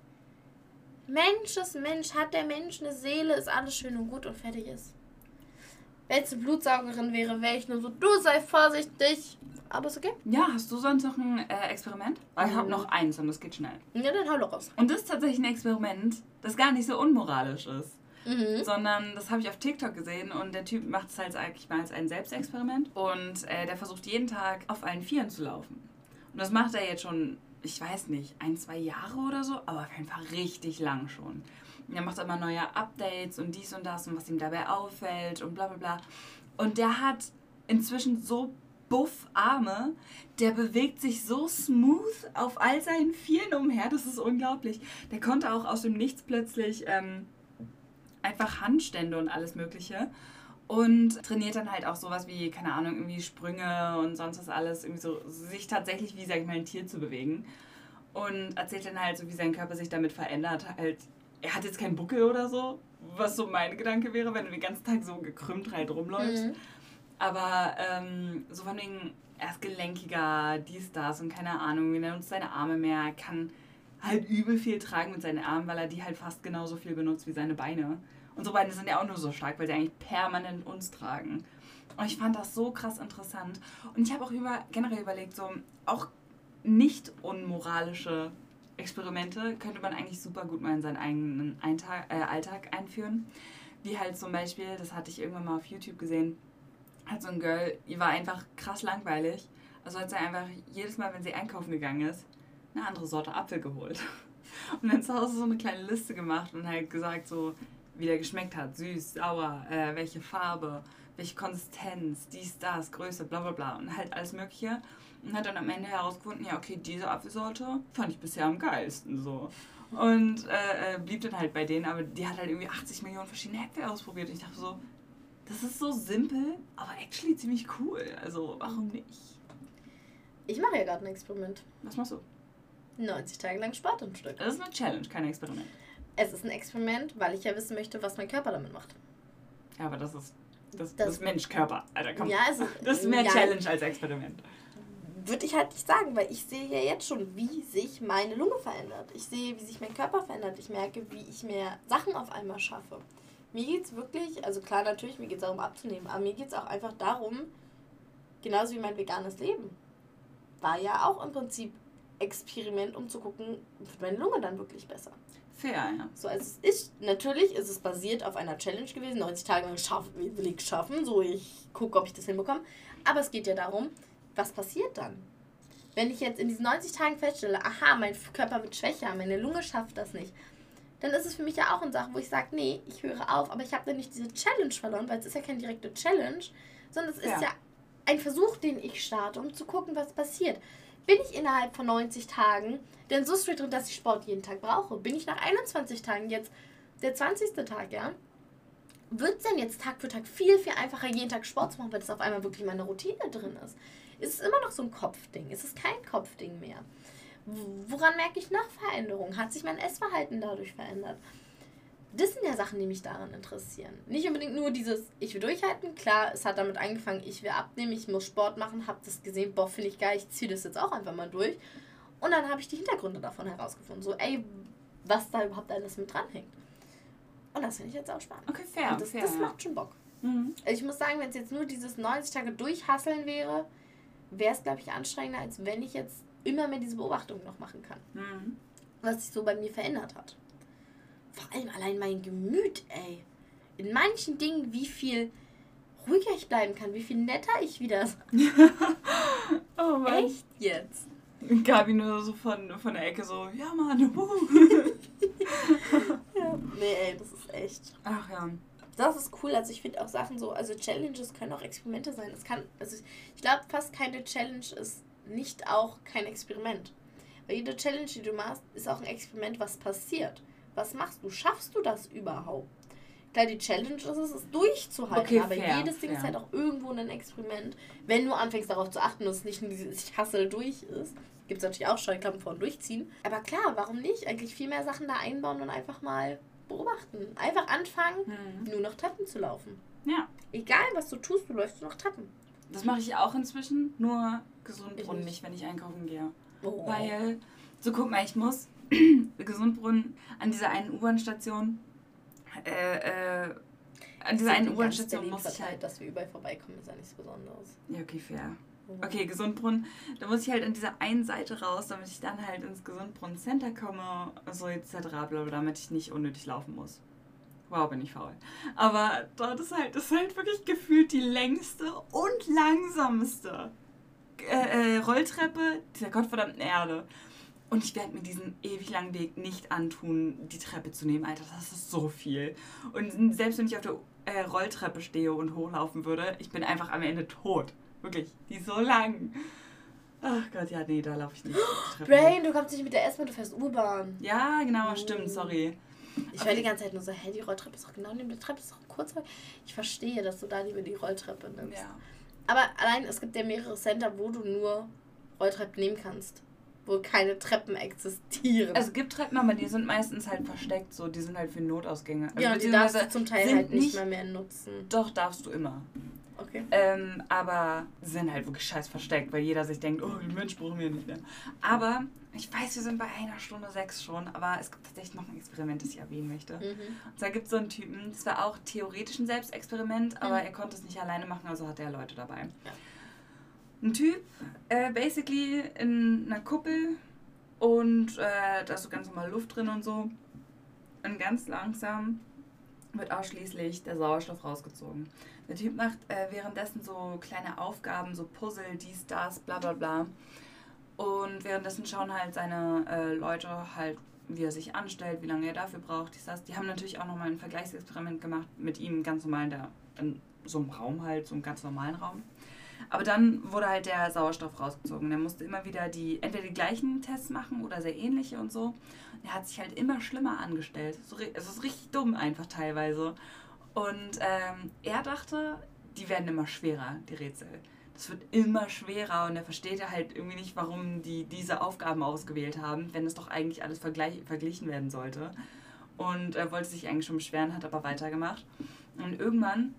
Mensch ist Mensch, hat der Mensch eine Seele, ist alles schön und gut und fertig ist. Wenn jetzt eine Blutsaugerin wäre, wäre ich nur so, du sei vorsichtig. Aber ist okay. Ja, hast du sonst noch ein äh, Experiment? Weil ich habe Mhm. noch eins und das geht schnell. Ja, dann hau doch raus. Und das ist tatsächlich ein Experiment, das gar nicht so unmoralisch ist. Mhm. Sondern das habe ich auf TikTok gesehen und der Typ macht es halt eigentlich mal als ein Selbstexperiment. Und äh, der versucht jeden Tag auf allen Vieren zu laufen. Und das macht er jetzt schon, ich weiß nicht, ein, zwei Jahre oder so, aber auf jeden Fall richtig lang schon. Und er macht immer neue Updates und dies und das und was ihm dabei auffällt und bla bla bla. Und der hat inzwischen so buff Arme, der bewegt sich so smooth auf all seinen Vieren umher, das ist unglaublich. Der konnte auch aus dem Nichts plötzlich ähm, einfach Handstände und alles Mögliche. Und trainiert dann halt auch sowas wie, keine Ahnung, irgendwie Sprünge und sonst was alles, irgendwie so, sich tatsächlich wie, sag ich mal, ein Tier zu bewegen. Und erzählt dann halt so, wie sein Körper sich damit verändert. Halt, er hat jetzt keinen Buckel oder so, was so mein Gedanke wäre, wenn du den ganzen Tag so gekrümmt halt rumläufst. Mhm. Aber ähm, so von wegen, er ist gelenkiger, dies, das und keine Ahnung, er nutzt seine Arme mehr, kann halt übel viel tragen mit seinen Armen, weil er die halt fast genauso viel benutzt wie seine Beine. Und so Beine sind ja auch nur so stark, weil sie eigentlich permanent uns tragen. Und ich fand das so krass interessant. Und ich habe auch über, generell überlegt, so auch nicht unmoralische Experimente könnte man eigentlich super gut mal in seinen eigenen Eintag, äh, Alltag einführen. Wie halt zum Beispiel, das hatte ich irgendwann mal auf YouTube gesehen, hat so ein Girl, die war einfach krass langweilig. Also hat sie einfach jedes Mal, wenn sie einkaufen gegangen ist, eine andere Sorte Apfel geholt. Und dann zu Hause so eine kleine Liste gemacht und halt gesagt, so wie der geschmeckt hat. Süß, sauer, äh, welche Farbe, welche Konsistenz, dies, das, Größe, bla bla bla. Und halt alles Mögliche. Und hat dann am Ende herausgefunden, ja, okay, diese Apfelsorte fand ich bisher am geilsten so. Und äh, äh, blieb dann halt bei denen, aber die hat halt irgendwie 80 Millionen verschiedene Äpfel ausprobiert. Und ich dachte so, das ist so simpel, aber actually ziemlich cool. Also, warum nicht? Ich mache ja gerade ein Experiment. Was machst du? 90 Tage lang Sport am Stück. Das ist eine Challenge, kein Experiment. Es ist ein Experiment, weil ich ja wissen möchte, was mein Körper damit macht. Ja, aber das ist das, Das- das, ist Menschkörper. Alter, komm. Ja, es ist, Das ist mehr ja, Challenge als Experiment. Würde ich halt nicht sagen, weil ich sehe ja jetzt schon, wie sich meine Lunge verändert. Ich sehe, wie sich mein Körper verändert. Ich merke, wie ich mehr Sachen auf einmal schaffe. Mir geht es wirklich, also klar, natürlich, mir geht es darum abzunehmen, aber mir geht es auch einfach darum, genauso wie mein veganes Leben, war ja auch im Prinzip Experiment, um zu gucken, wird meine Lunge dann wirklich besser. Fair, ja. So, also es ist, natürlich ist es basiert auf einer Challenge gewesen, 90 Tage lang schaff, will ich schaffen, so ich gucke, ob ich das hinbekomme. Aber es geht ja darum, was passiert dann? Wenn ich jetzt in diesen 90 Tagen feststelle, aha, mein Körper wird schwächer, meine Lunge schafft das nicht, dann ist es für mich ja auch eine Sache, wo ich sage, nee, ich höre auf, aber ich habe dann nicht diese Challenge verloren, weil es ist ja keine direkte Challenge, sondern es ist Ja. ja ein Versuch, den ich starte, um zu gucken, was passiert. Bin ich innerhalb von 90 Tagen denn so straight drin, dass ich Sport jeden Tag brauche? Bin ich nach 21 Tagen jetzt der 20. Tag, ja? Wird es denn jetzt Tag für Tag viel, viel einfacher, jeden Tag Sport zu machen, weil das auf einmal wirklich meine Routine drin ist? Ist es immer noch so ein Kopfding? Ist es kein Kopfding mehr? Woran merke ich noch Veränderungen? Hat sich mein Essverhalten dadurch verändert? Das sind ja Sachen, die mich daran interessieren. Nicht unbedingt nur dieses, ich will durchhalten. Klar, es hat damit angefangen, ich will abnehmen, ich muss Sport machen, hab das gesehen, boah, finde ich geil, ich ziehe das jetzt auch einfach mal durch. Und dann habe ich die Hintergründe davon herausgefunden. So, ey, was da überhaupt alles mit dranhängt. Und das finde ich jetzt auch spannend. Okay, fair. Und das, fair, das macht schon Bock. Mhm. Ich muss sagen, wenn es jetzt nur dieses 90 Tage durchhasseln wäre, wäre es, glaube ich, anstrengender, als wenn ich jetzt immer mehr diese Beobachtung noch machen kann. Mhm. Was sich so bei mir verändert hat. Vor allem allein mein Gemüt, ey. In manchen Dingen, wie viel ruhiger ich bleiben kann, wie viel netter ich wieder. oh Mann. Echt jetzt? Gabi nur so von, von der Ecke so, ja Mann, ja, nee, ey, das ist echt. Ach ja. Das ist cool. Also ich finde auch Sachen so, also Challenges können auch Experimente sein. Es kann, also ich glaube, fast keine Challenge ist nicht auch kein Experiment. Weil jede Challenge, die du machst, ist auch ein Experiment, was passiert. Was machst du? Schaffst du das überhaupt? Klar, die Challenge ist es, es durchzuhalten, okay, aber fair, jedes Ding fair. ist halt auch irgendwo ein Experiment. Wenn du anfängst darauf zu achten, dass es nicht nur dieses Hassel durch ist, gibt es natürlich auch Scheuklappen vor und durchziehen. Aber klar, warum nicht? Eigentlich viel mehr Sachen da einbauen und einfach mal beobachten. Einfach anfangen, hm. nur noch Treppen zu laufen. Ja. Egal, was du tust, du läufst nur noch Treppen. Das mache ich auch inzwischen, nur Gesundbrunnen nicht, wenn ich einkaufen gehe. Oh. Weil, so guck mal, ich muss Gesundbrunnen an dieser einen U-Bahn-Station, äh, äh, an dieser einen U-Bahn-Station muss ich halt... dass wir überall vorbeikommen, ist ja nichts Besonderes. Ja, okay, fair. Okay, Gesundbrunnen. Da muss ich halt an dieser einen Seite raus, damit ich dann halt ins Gesundbrunnen Center komme, so etc. Bla, damit ich nicht unnötig laufen muss. Wow, bin ich faul. Aber dort ist halt, ist halt wirklich gefühlt die längste und langsamste äh, äh, Rolltreppe dieser gottverdammten Erde. Und ich werde mir diesen ewig langen Weg nicht antun, die Treppe zu nehmen. Alter, das ist so viel. Und selbst wenn ich auf der äh, Rolltreppe stehe und hochlaufen würde, ich bin einfach am Ende tot. Wirklich, die ist so lang. Ach Gott, ja, nee, da laufe ich nicht. Brain, du kommst nicht mit der S-Bahn, du fährst U-Bahn. Ja, genau, oh. stimmt, sorry. Ich höre die ganze Zeit nur so, hä, die Rolltreppe ist doch genau neben der Treppe, ist doch kurz. Ich verstehe, dass du da lieber die Rolltreppe nimmst. Ja. Aber allein, es gibt ja mehrere Center, wo du nur Rolltreppen nehmen kannst. Wo keine Treppen existieren. Es gibt Treppen, aber die sind meistens halt versteckt, so, die sind halt für Notausgänge. Also ja, die darfst du zum Teil halt nicht mehr, mehr nutzen. Doch, darfst du immer. Okay. Ähm, aber sind halt wirklich scheiß versteckt, weil jeder sich denkt, oh, den Mensch brauchen wir nicht mehr. Aber ich weiß, wir sind bei einer Stunde sechs schon, aber es gibt tatsächlich noch ein Experiment, das ich erwähnen möchte. Mhm. Und zwar gibt es so einen Typen, das war auch theoretisch ein Selbstexperiment, aber mhm. er konnte es nicht alleine machen, also hat er Leute dabei. Ja. Ein Typ, äh, basically in einer Kuppel und äh, da ist so ganz normal Luft drin und so. Und ganz langsam wird ausschließlich der Sauerstoff rausgezogen. Der Typ macht äh, währenddessen so kleine Aufgaben, so Puzzle, dies, das, bla bla bla. Und währenddessen schauen halt seine äh, Leute halt, wie er sich anstellt, wie lange er dafür braucht, dies, das. Die haben natürlich auch nochmal ein Vergleichsexperiment gemacht mit ihm ganz normal in, der, in so einem Raum halt, so einem ganz normalen Raum. Aber dann wurde halt der Sauerstoff rausgezogen. Der musste immer wieder die, entweder die gleichen Tests machen oder sehr ähnliche und so. Der hat sich halt immer schlimmer angestellt. Es ist richtig dumm einfach teilweise. Und ähm, er dachte, die werden immer schwerer, die Rätsel. Das wird immer schwerer und er versteht ja halt irgendwie nicht, warum die diese Aufgaben ausgewählt haben, wenn es doch eigentlich alles vergleich, verglichen werden sollte. Und er wollte sich eigentlich schon beschweren, hat aber weitergemacht. Und irgendwann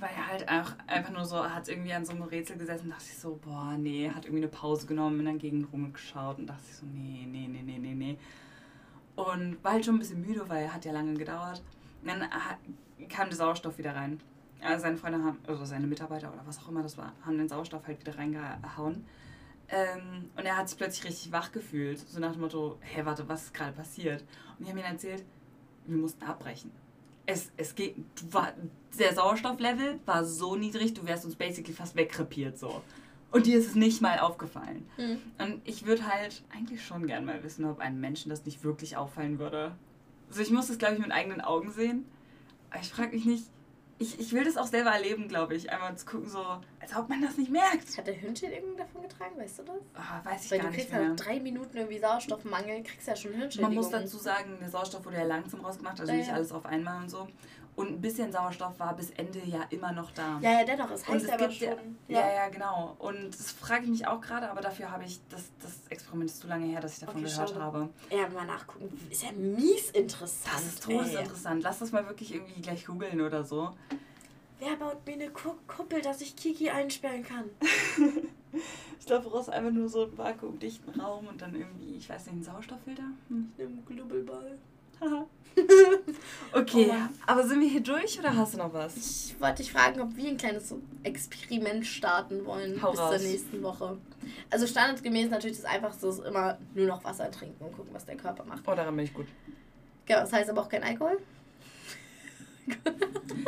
war er halt auch einfach nur so, hat irgendwie an so einem Rätsel gesessen und dachte sich so, boah, nee, hat irgendwie eine Pause genommen, in der Gegend rumgeschaut und dachte sich so, nee, nee, nee, nee, nee, nee. Und war halt schon ein bisschen müde, weil er hat ja lange gedauert. Und dann kam der Sauerstoff wieder rein. Also seine Freunde haben, also seine Mitarbeiter oder was auch immer das war, haben den Sauerstoff halt wieder reingehauen. Ähm, und er hat sich plötzlich richtig wach gefühlt. So nach dem Motto, hey, warte, was ist gerade passiert? Und die haben ihm erzählt, wir mussten abbrechen. Es, es geht, war, der Sauerstofflevel war so niedrig, du wärst uns basically fast wegkrepiert so. Und dir ist es nicht mal aufgefallen. Mhm. Und ich würde halt eigentlich schon gern mal wissen, ob einem Menschen das nicht wirklich auffallen würde. Also ich muss das, glaube ich, mit eigenen Augen sehen. Aber ich frage mich nicht, Ich, ich will das auch selber erleben, glaube ich. Einmal zu gucken, so, als ob man das nicht merkt. Hat der Hündchen irgendwie davon getragen, weißt du das? Oh, weiß ich Weil gar du nicht kriegst ja mehr. nach drei Minuten irgendwie Sauerstoffmangel, kriegst ja schon Man Hirnschädigung. muss dazu sagen, der Sauerstoff wurde ja langsam rausgemacht, also Ja, nicht ja. alles auf einmal und so. Und ein bisschen Sauerstoff war bis Ende ja immer noch da. Ja, ja, dennoch, es heißt es aber schon. ja, ja, ja, genau. Und das frage ich mich auch gerade, aber dafür habe ich, das, das Experiment ist zu lange her, dass ich davon Okay, gehört schade. habe. Ja, mal nachgucken. Ist ja mies interessant. Das ist todesinteressant. Lass das mal wirklich irgendwie gleich googeln oder so. Wer baut mir eine Ku- Kuppel, dass ich Kiki einsperren kann? Ich glaube, du brauchst einfach nur so einen vakuumdichten Raum und dann irgendwie, ich weiß nicht, einen Sauerstofffilter? Hm. Im Knubbelball. Haha. okay, Oh aber sind wir hier durch oder hast du noch was? Ich wollte dich fragen, ob wir ein kleines Experiment starten wollen Hau bis raus. zur nächsten Woche. Also standardgemäß natürlich das Einfachste ist immer nur noch Wasser trinken und gucken, was der Körper macht. Oh, daran bin ich gut. Genau, das heißt aber auch kein Alkohol.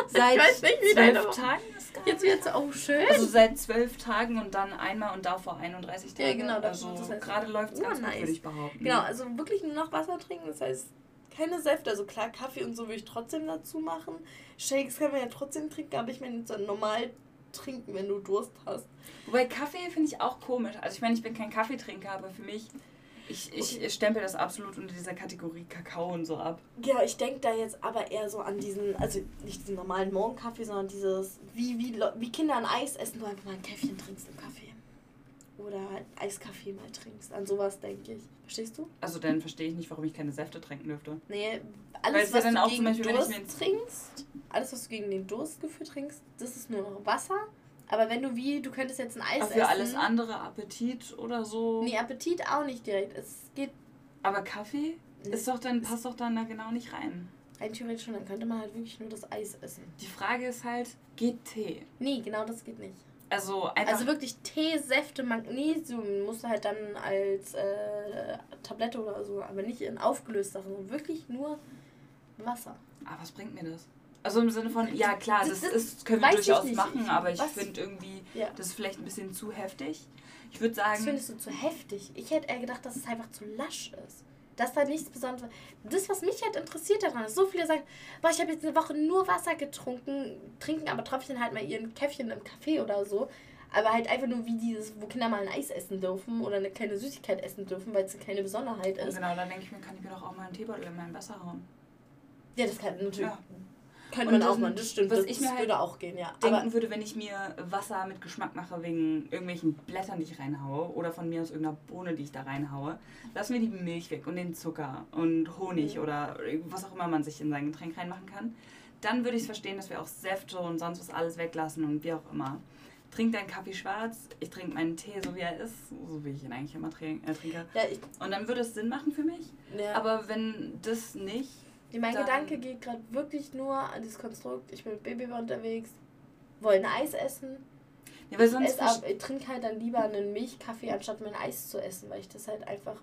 Seit Ich weiß nicht, wie zwölf Tagen ist gar Jetzt wird's auch schön. Also seit zwölf Tagen und dann einmal und davor 31 Tage. Ja, genau, das- Also das heißt- gerade läuft es ganz Oh, gut, nice. würde ich behaupten. Genau, also wirklich nur noch Wasser trinken, das heißt keine Säfte, also klar, Kaffee und so würde ich trotzdem dazu machen. Shakes kann man ja trotzdem trinken, aber ich meine so normal trinken, wenn du Durst hast. Wobei Kaffee finde ich auch komisch. Also ich meine, ich bin kein Kaffeetrinker, aber für mich, ich, ich Okay. stempel das absolut unter dieser Kategorie Kakao und so ab. Ja, ich denke da jetzt aber eher so an diesen, also nicht diesen normalen Morgenkaffee, sondern dieses, wie, wie, wie Kinder ein Eis essen, du einfach mal ein Käffchen trinkst im Kaffee. Oder halt Eiskaffee mal trinkst. An sowas denke ich. Verstehst du? Also dann verstehe ich nicht, warum ich keine Säfte trinken dürfte. Nee, alles, es ja was dann du auch gegen Beispiel, wenn ich Durst trinkst, alles, was du gegen den Durstgefühl trinkst, das ist nur noch Wasser. Aber wenn du wie, du könntest jetzt ein Eis Aber essen. für alles andere, Appetit oder so. Nee, Appetit auch nicht direkt. Es geht Aber Kaffee ist doch dann, passt doch dann da genau nicht rein. rein theoretisch schon, dann könnte man halt wirklich nur das Eis essen. Die Frage ist halt, geht Tee? Nee, genau das geht nicht. Also. Also wirklich Tee, Säfte, Magnesium musst du halt dann als äh, Tablette oder so, aber nicht in aufgelöst Sachen, sondern wirklich nur Wasser. aber was bringt mir das? Also im Sinne von, ja klar, das, Das- das ist, können wir durchaus machen, Ich- aber ich finde irgendwie, Ja. das ist vielleicht ein bisschen zu heftig. Ich würde Das sagen, findest du zu heftig. Ich hätte eher gedacht, dass es einfach zu lasch ist. Dass da nichts Besonderes. Das, was mich halt interessiert daran ist, so viele sagen, boah, ich habe jetzt eine Woche nur Wasser getrunken, trinken aber Tröpfchen halt mal ihren Käffchen im Café oder so. Aber halt einfach nur wie dieses, wo Kinder mal ein Eis essen dürfen oder eine kleine Süßigkeit essen dürfen, weil es eine kleine Besonderheit ist. genau, dann denke ich mir, kann ich mir doch auch mal einen Teebeutel in mein Wasser hauen. Ja, das kann natürlich. Ja. Könnte man auch machen, das stimmt. was das ich mir halt würde auch gehen, ja. Denken Aber würde, wenn ich mir Wasser mit Geschmack mache wegen irgendwelchen Blättern, die ich reinhaue oder von mir aus irgendeiner Bohne, die ich da reinhaue, lassen wir die Milch weg und den Zucker und Honig Mhm. oder was auch immer man sich in sein Getränk reinmachen kann. Dann würde ich es verstehen, dass wir auch Säfte und sonst was alles weglassen und wie auch immer. Trink deinen Kaffee schwarz, ich trinke meinen Tee so wie er ist, so wie ich ihn eigentlich immer trink, äh, trinke. ja, ich, Und dann würde es Sinn machen für mich. ja. Aber wenn das nicht, mein dann- Gedanke geht gerade wirklich nur an dieses Konstrukt, ich bin mit Baby unterwegs, wollen Eis essen. ja, weil Ich, sonst ab, ich trinke halt dann lieber einen Milchkaffee, anstatt mir ein Eis zu essen, weil ich das halt einfach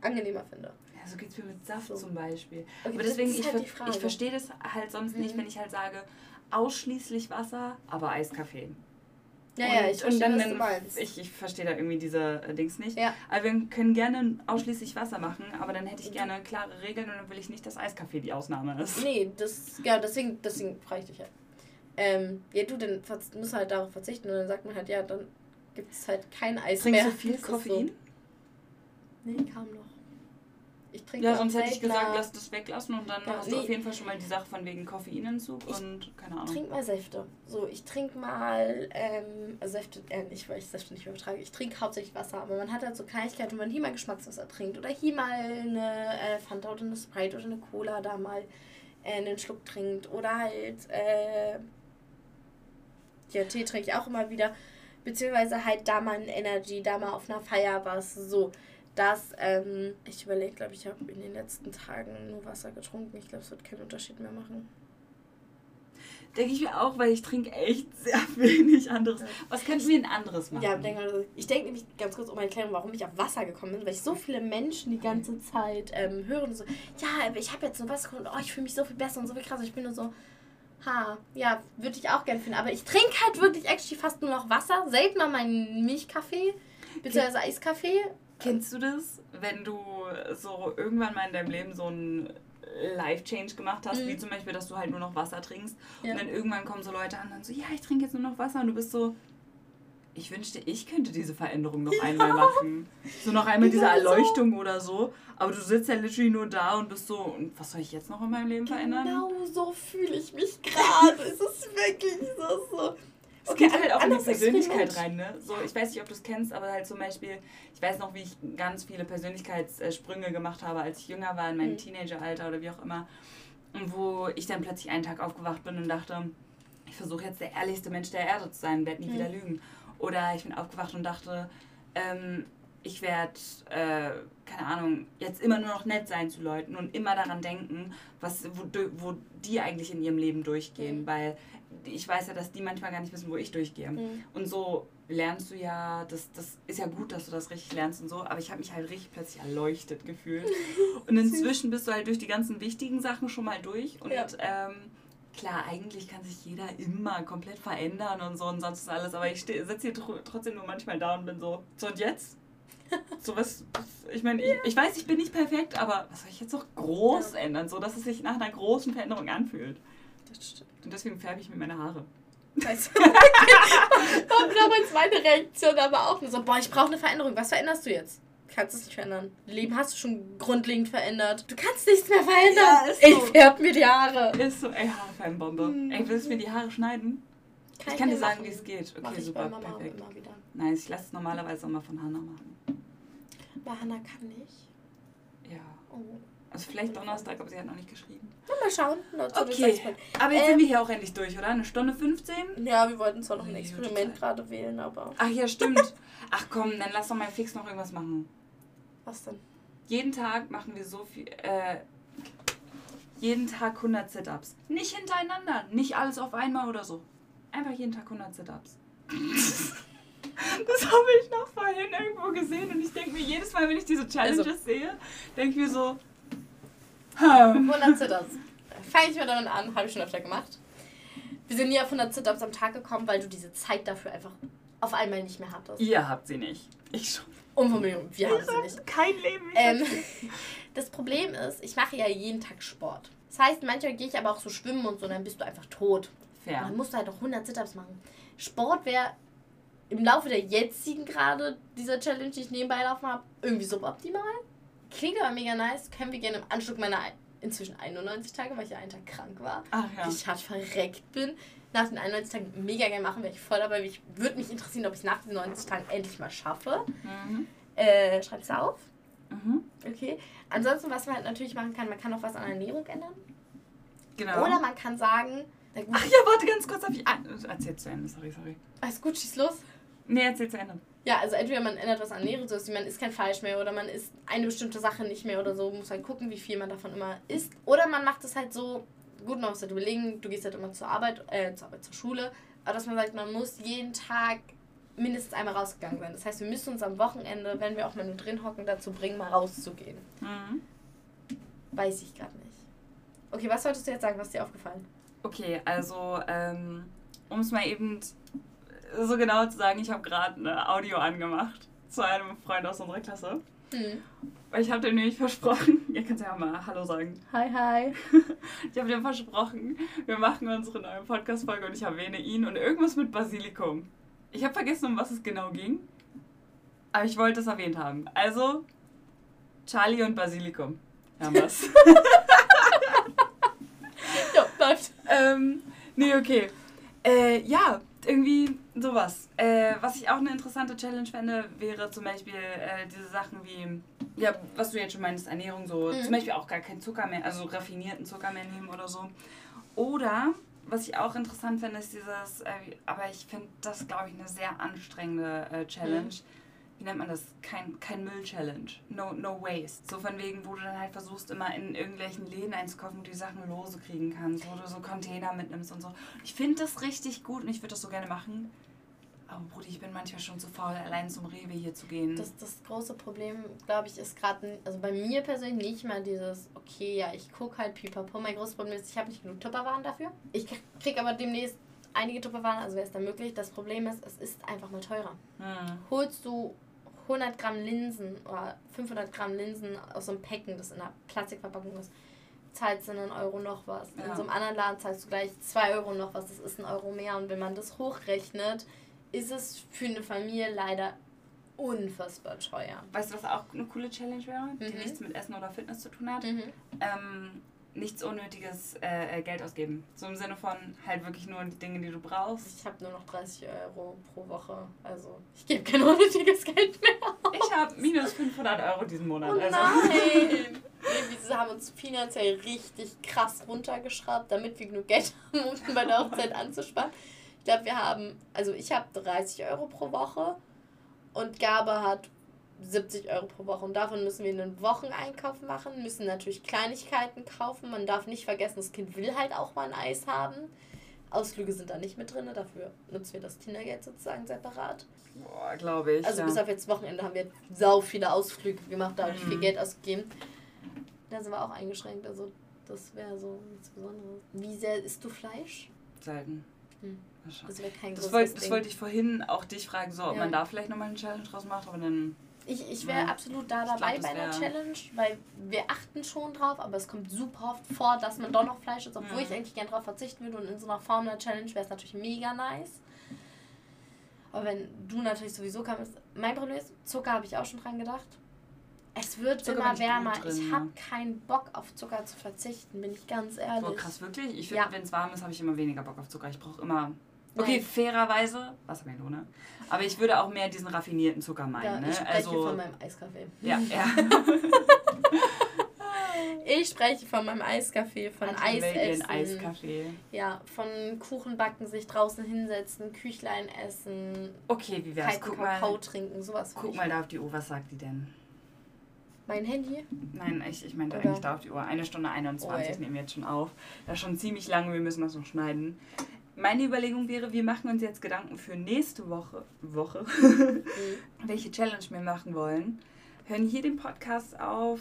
angenehmer finde. Ja, so geht es mir mit Saft So. zum Beispiel. Okay, Aber das deswegen, ich, halt ver ich verstehe das halt sonst nicht, Mhm. wenn ich halt sage, ausschließlich Wasser, aber Eiskaffee. Ja, und, ja, ich verstehe, dann, was du meinst. Ich, ich verstehe da irgendwie diese äh, Dings nicht. Ja. Aber wir können gerne ausschließlich Wasser machen, aber dann hätte ich gerne klare Regeln und dann will ich nicht, dass Eiskaffee die Ausnahme ist. Nee, das, ja, deswegen, deswegen frage ich dich halt. Ähm, ja, du, dann musst halt darauf verzichten und dann sagt man halt, ja, dann gibt es halt kein Eis Trinkst mehr. du viel Koffein? So. Nee, kaum noch. Ich trinke Ja, sonst hätte ich gesagt, lass das weglassen und dann Ja, hast du nee. auf jeden Fall schon mal die Sache von wegen Koffeinentzug Ich und keine Ahnung. Trink mal Säfte. So, ich trinke mal, ähm, Säfte, äh, nicht, weil ich Säfte nicht mehr vertrage. Ich trinke hauptsächlich Wasser, aber man hat halt so Kleinigkeiten, wenn man hier mal Geschmackswasser trinkt oder hier mal eine äh, Fanta oder eine Sprite oder eine Cola da mal äh, einen Schluck trinkt oder halt, äh, ja, Tee trinke ich auch immer wieder. Beziehungsweise halt da mal ein Energy, da mal auf einer Feier was, so. Das, ähm, ich überlege, glaube ich, habe in den letzten Tagen nur Wasser getrunken. Ich glaube, es wird keinen Unterschied mehr machen. Denke ich mir auch, weil ich trinke echt sehr wenig anderes. Was könnten wir denn anderes machen? Ja, denk mal, ich denke nämlich ganz kurz um eine Erklärung, warum ich auf Wasser gekommen bin, weil ich so viele Menschen die ganze Zeit ähm, höre und so, ja, ich habe jetzt nur Wasser gekommen, oh, ich fühle mich so viel besser und so viel krasser. Ich bin nur so, ha, ja, würde ich auch gerne finden. Aber ich trinke halt wirklich actually fast nur noch Wasser, selten mal meinen Milchkaffee, beziehungsweise Eiskaffee. Kennst du das, wenn du so irgendwann mal in deinem Leben so ein Life-Change gemacht hast, Mhm. wie zum Beispiel, dass du halt nur noch Wasser trinkst. Ja. Und dann irgendwann kommen so Leute an und dann so, ja, ich trinke jetzt nur noch Wasser. Und du bist so, ich wünschte, ich könnte diese Veränderung noch einmal machen. So noch einmal diese Genau so. Erleuchtung oder so. Aber du sitzt ja literally nur da und bist so, und was soll ich jetzt noch in meinem Leben verändern? Genau so fühle ich mich gerade. es ist wirklich so. so. Es geht halt auch in die Persönlichkeit rein, ne? So, ich weiß nicht, ob du es kennst, aber halt zum Beispiel, ich weiß noch, wie ich ganz viele Persönlichkeitssprünge gemacht habe, als ich jünger war, in meinem Mhm. Teenageralter oder wie auch immer. Und wo ich dann plötzlich einen Tag aufgewacht bin und dachte, ich versuche jetzt der ehrlichste Mensch der Erde zu sein, werde nie Mhm. wieder lügen. Oder ich bin aufgewacht und dachte, ähm, ich werde, äh, keine Ahnung, jetzt immer nur noch nett sein zu Leuten und immer daran denken, was, wo, wo die eigentlich in ihrem Leben durchgehen. Mhm. Weil ich weiß ja, dass die manchmal gar nicht wissen, wo ich durchgehe. Mhm. Und so lernst du ja, das, das ist ja gut, dass du das richtig lernst und so, aber ich habe mich halt richtig plötzlich erleuchtet gefühlt. Und inzwischen bist du halt durch die ganzen wichtigen Sachen schon mal durch. Und Ja. ähm, klar, eigentlich kann sich jeder immer komplett verändern und so und sonst ist alles, aber ich sitze hier tr trotzdem nur manchmal da und bin so, so und jetzt? So was, ich meine, ich, ich weiß, ich bin nicht perfekt, aber was soll ich jetzt noch groß Ja. ändern, so dass es sich nach einer großen Veränderung anfühlt. Das stimmt. Und deswegen färbe ich mir meine Haare. Weißt du? Und damals meine Reaktion aber auch nur so, boah, ich brauche eine Veränderung. Was veränderst du jetzt? Kannst es nicht verändern. Leben hast du schon grundlegend verändert. Du kannst nichts mehr verändern. Ja, so. Ich färb mir die Haare. Ist so, ey, Haarfernbombe. Hm. Ey, willst du mir die Haare schneiden? Ich kann dir sagen, wie es geht. Okay, super, perfekt. Nice, ich lasse es normalerweise immer von Hannah machen. Bei Hannah kann ich. Ja. Oh. Also vielleicht Donnerstag, aber sie hat noch nicht geschrieben. Na, mal schauen. Dazu Okay. Aber jetzt Ähm, sind wir hier auch endlich durch, oder? Eine Stunde 15? Ja, wir wollten zwar noch ein Experiment gerade wählen, aber Ach ja, stimmt. Ach komm, dann lass doch mal fix noch irgendwas machen. was denn? Jeden Tag machen wir so viel, äh, jeden Tag 100 Sit-Ups. Nicht hintereinander, nicht alles auf einmal oder so. Einfach jeden Tag 100 Sit-Ups. Das habe ich noch vorhin irgendwo gesehen und ich denke mir jedes Mal, wenn ich diese Challenges Also- sehe, denke ich mir so, hm, 100 Sit-Ups. Fange ich mal damit an, habe ich schon öfter gemacht. Wir sind nie auf 100 Sit-Ups am Tag gekommen, weil du diese Zeit dafür einfach auf einmal nicht mehr hattest. ihr habt sie nicht. Ich schon. Umformulierung, wir haben sie nicht. Kein Leben. ich Ähm, das Problem ist, ich mache ja jeden Tag Sport. Das heißt, manchmal gehe ich aber auch so schwimmen und so, dann bist du einfach tot. Und Fair. dann musst du halt noch 100 Sit-Ups machen. Sport wäre im Laufe der jetzigen gerade dieser Challenge, die ich nebenbei laufen habe, irgendwie suboptimal. Klingt aber mega nice. Können wir gerne im Anschluss meiner ein- inzwischen 91 Tage, weil ich ja einen Tag krank war, Ach ja. ich hart verreckt bin, nach den 91 Tagen mega gerne machen, wäre ich voll dabei. Ich würde mich interessieren, ob ich es nach den 90 Tagen endlich mal schaffe. Mhm. Äh, schreib's auf. Mhm. Okay. Ansonsten, was man halt natürlich machen kann, man kann auch was an der Ernährung ändern. Genau. Oder man kann sagen, Ach ja, warte ganz kurz. Ich, ah, erzähl zu Ende, sorry, sorry. alles gut, schieß los. Nee, erzähl zu Ende. Ja, also entweder man ändert was an Ernährung, so dass man isst kein Fleisch mehr oder man isst eine bestimmte Sache nicht mehr oder so, muss halt gucken, wie viel man davon immer isst. Oder man macht es halt so, gut, man muss halt überlegen, du gehst halt immer zur Arbeit, äh, zur Arbeit, zur Schule, aber dass man sagt, man muss jeden Tag mindestens einmal rausgegangen sein. Das heißt, wir müssen uns am Wochenende, wenn wir auch mal nur drin hocken, dazu bringen, mal rauszugehen. Mhm. Weiß ich gerade nicht. Okay, was solltest du jetzt sagen? Was ist dir aufgefallen? Okay, also, ähm, um es mal eben so genau zu sagen, ich habe gerade eine Audio angemacht zu einem Freund aus unserer Klasse. Hm. Weil ich habe dem nämlich versprochen, ihr könnt ja mal Hallo sagen. Hi, hi. Ich habe dem versprochen, wir machen unsere neue Podcast-Folge und ich erwähne ihn und irgendwas mit Basilikum. Ich habe vergessen, um was es genau ging, aber ich wollte es erwähnt haben. Also, Charlie und Basilikum. Ja, was? Ähm, nee, okay. Äh, ja, irgendwie sowas. Äh, was ich auch eine interessante Challenge fände, wäre zum Beispiel äh, diese Sachen wie, ja, was du jetzt schon meinst, Ernährung, so Mhm. zum Beispiel auch gar kein Zucker mehr, also raffinierten Zucker mehr nehmen oder so. Oder, was ich auch interessant finde, ist dieses, äh, aber ich finde das, glaube ich, eine sehr anstrengende äh, Challenge. Wie nennt man das? Kein, kein Müll-Challenge. No, no waste. So von wegen, wo du dann halt versuchst, immer in irgendwelchen Läden einzukaufen, wo du die Sachen lose kriegen kannst, wo du so Container mitnimmst und so. Ich finde das richtig gut und ich würde das so gerne machen. Aber Brudi, ich bin manchmal schon zu faul, allein zum Rewe hier zu gehen. Das, das große Problem, glaube ich, ist gerade, also bei mir persönlich nicht mal dieses, okay, ja, ich gucke halt pipapo. Mein großes Problem ist, ich habe nicht genug Tupperwaren dafür. Ich krieg- krieg aber demnächst einige Tupperwaren, also wäre es dann möglich. Das Problem ist, es ist einfach mal teurer. hm. Holst du 100 Gramm Linsen oder 500 Gramm Linsen aus so einem Packen, das in einer Plastikverpackung ist, zahlst du einen Euro noch was. In Ja. so einem anderen Laden zahlst du gleich 2 Euro noch was. Das ist ein Euro mehr. Und wenn man das hochrechnet, ist es für eine Familie leider unfassbar teuer. Weißt du, was auch eine coole Challenge wäre, die Mhm. nichts mit Essen oder Fitness zu tun hat? Mhm. Ähm, nichts unnötiges äh, äh, Geld ausgeben. So im Sinne von halt wirklich nur die Dinge, die du brauchst. Ich habe nur noch 30 Euro pro Woche. Also ich gebe kein unnötiges Geld mehr. Ich habe minus 500 Euro diesen Monat. Oh also. nein! Wir haben uns finanziell richtig krass runtergeschraubt, damit wir genug Geld haben, um bei der Hochzeit anzusparen. Ich glaube, wir haben, also ich habe 30 Euro pro Woche und Gabe hat 70 Euro pro Woche. Und davon müssen wir einen Wocheneinkauf machen, müssen natürlich Kleinigkeiten kaufen. Man darf nicht vergessen, das Kind will halt auch mal ein Eis haben. Ausflüge sind da nicht mit drin, dafür nutzen wir das Kindergeld sozusagen separat. Boah, glaube ich. Also ja. bis auf jetzt Wochenende haben wir sau viele Ausflüge gemacht, da habe ich viel Mhm. Geld ausgegeben. Da sind wir auch eingeschränkt, also das wäre so nichts Besonderes. Wie sehr isst du Fleisch? Selten. Hm. Das. Das wollte, das wollte ich vorhin auch dich fragen, so, ob Ja. man da vielleicht nochmal eine Challenge draus macht, aber dann. Ich, ich wäre Ja. absolut da dabei glaub, bei einer Challenge, weil wir achten schon drauf, aber es kommt super oft vor, dass man doch noch Fleisch isst, obwohl Mhm. ich eigentlich gerne drauf verzichten würde und in so einer Form einer Challenge wäre es natürlich mega nice. Aber wenn du natürlich sowieso kannst, mein Problem ist, Zucker habe ich auch schon dran gedacht. Es wird Zucker immer wärmer. drin, ich ja. habe keinen Bock auf Zucker zu verzichten, bin ich ganz ehrlich. Boah, krass, wirklich? Ich finde, Ja. wenn es warm ist, habe ich immer weniger Bock auf Zucker. Ich brauche immer. Okay, Nein. fairerweise Wassermelone. Aber ich würde auch mehr diesen raffinierten Zucker Ja, meinen. ich ne? spreche Also. von meinem Eiskaffee. Ja, ja. Ich spreche von meinem Eiskaffee, von Eis essen. Eiskaffee. Ja, von Kuchen backen, sich draußen hinsetzen, Küchlein essen, Okay, wie wär's? Guck Kakao mal, trinken, sowas. guck mal da auf die Uhr. Was sagt die denn? Mein Handy? Nein, ich, ich meinte Oder? eigentlich da auf die Uhr. Eine Stunde 21 Ui. nehmen wir jetzt schon auf. Das ist schon ziemlich lange, wir müssen das noch schneiden. Meine Überlegung wäre, wir machen uns jetzt Gedanken für nächste Woche, Woche welche Challenge wir machen wollen. Hören hier den Podcast auf,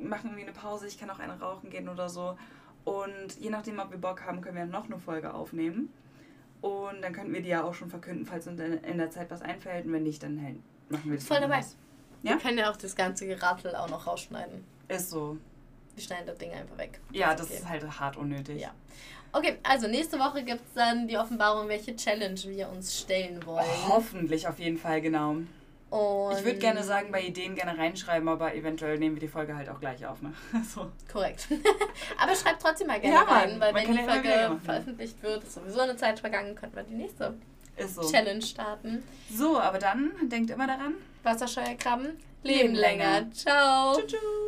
machen irgendwie eine Pause, ich kann auch eine rauchen gehen oder so. Und je nachdem, ob wir Bock haben, können wir noch eine Folge aufnehmen. Und dann könnten wir die ja auch schon verkünden, falls uns in der Zeit was einfällt. Und wenn nicht, dann halt machen wir das Voll dabei. Ja? Wir können ja auch das ganze Geratel auch noch rausschneiden. Ist so. Wir schneiden das Ding einfach weg. Ja, das okay. ist halt hart unnötig. Ja. Okay, also nächste Woche gibt es dann die Offenbarung, welche Challenge wir uns stellen wollen. Hoffentlich auf jeden Fall, genau. Und Ich würde gerne sagen, bei Ideen gerne reinschreiben, aber eventuell nehmen wir die Folge halt auch gleich auf. Ne? So. Korrekt. Aber schreibt trotzdem mal gerne Ja, rein, weil wenn die Folge veröffentlicht wird, ist sowieso eine Zeit vergangen, könnten wir die nächste so. Challenge starten. So, aber dann denkt immer daran. Wasserscheuerkrabben Leben leben länger. länger. Ciao. Tschüss.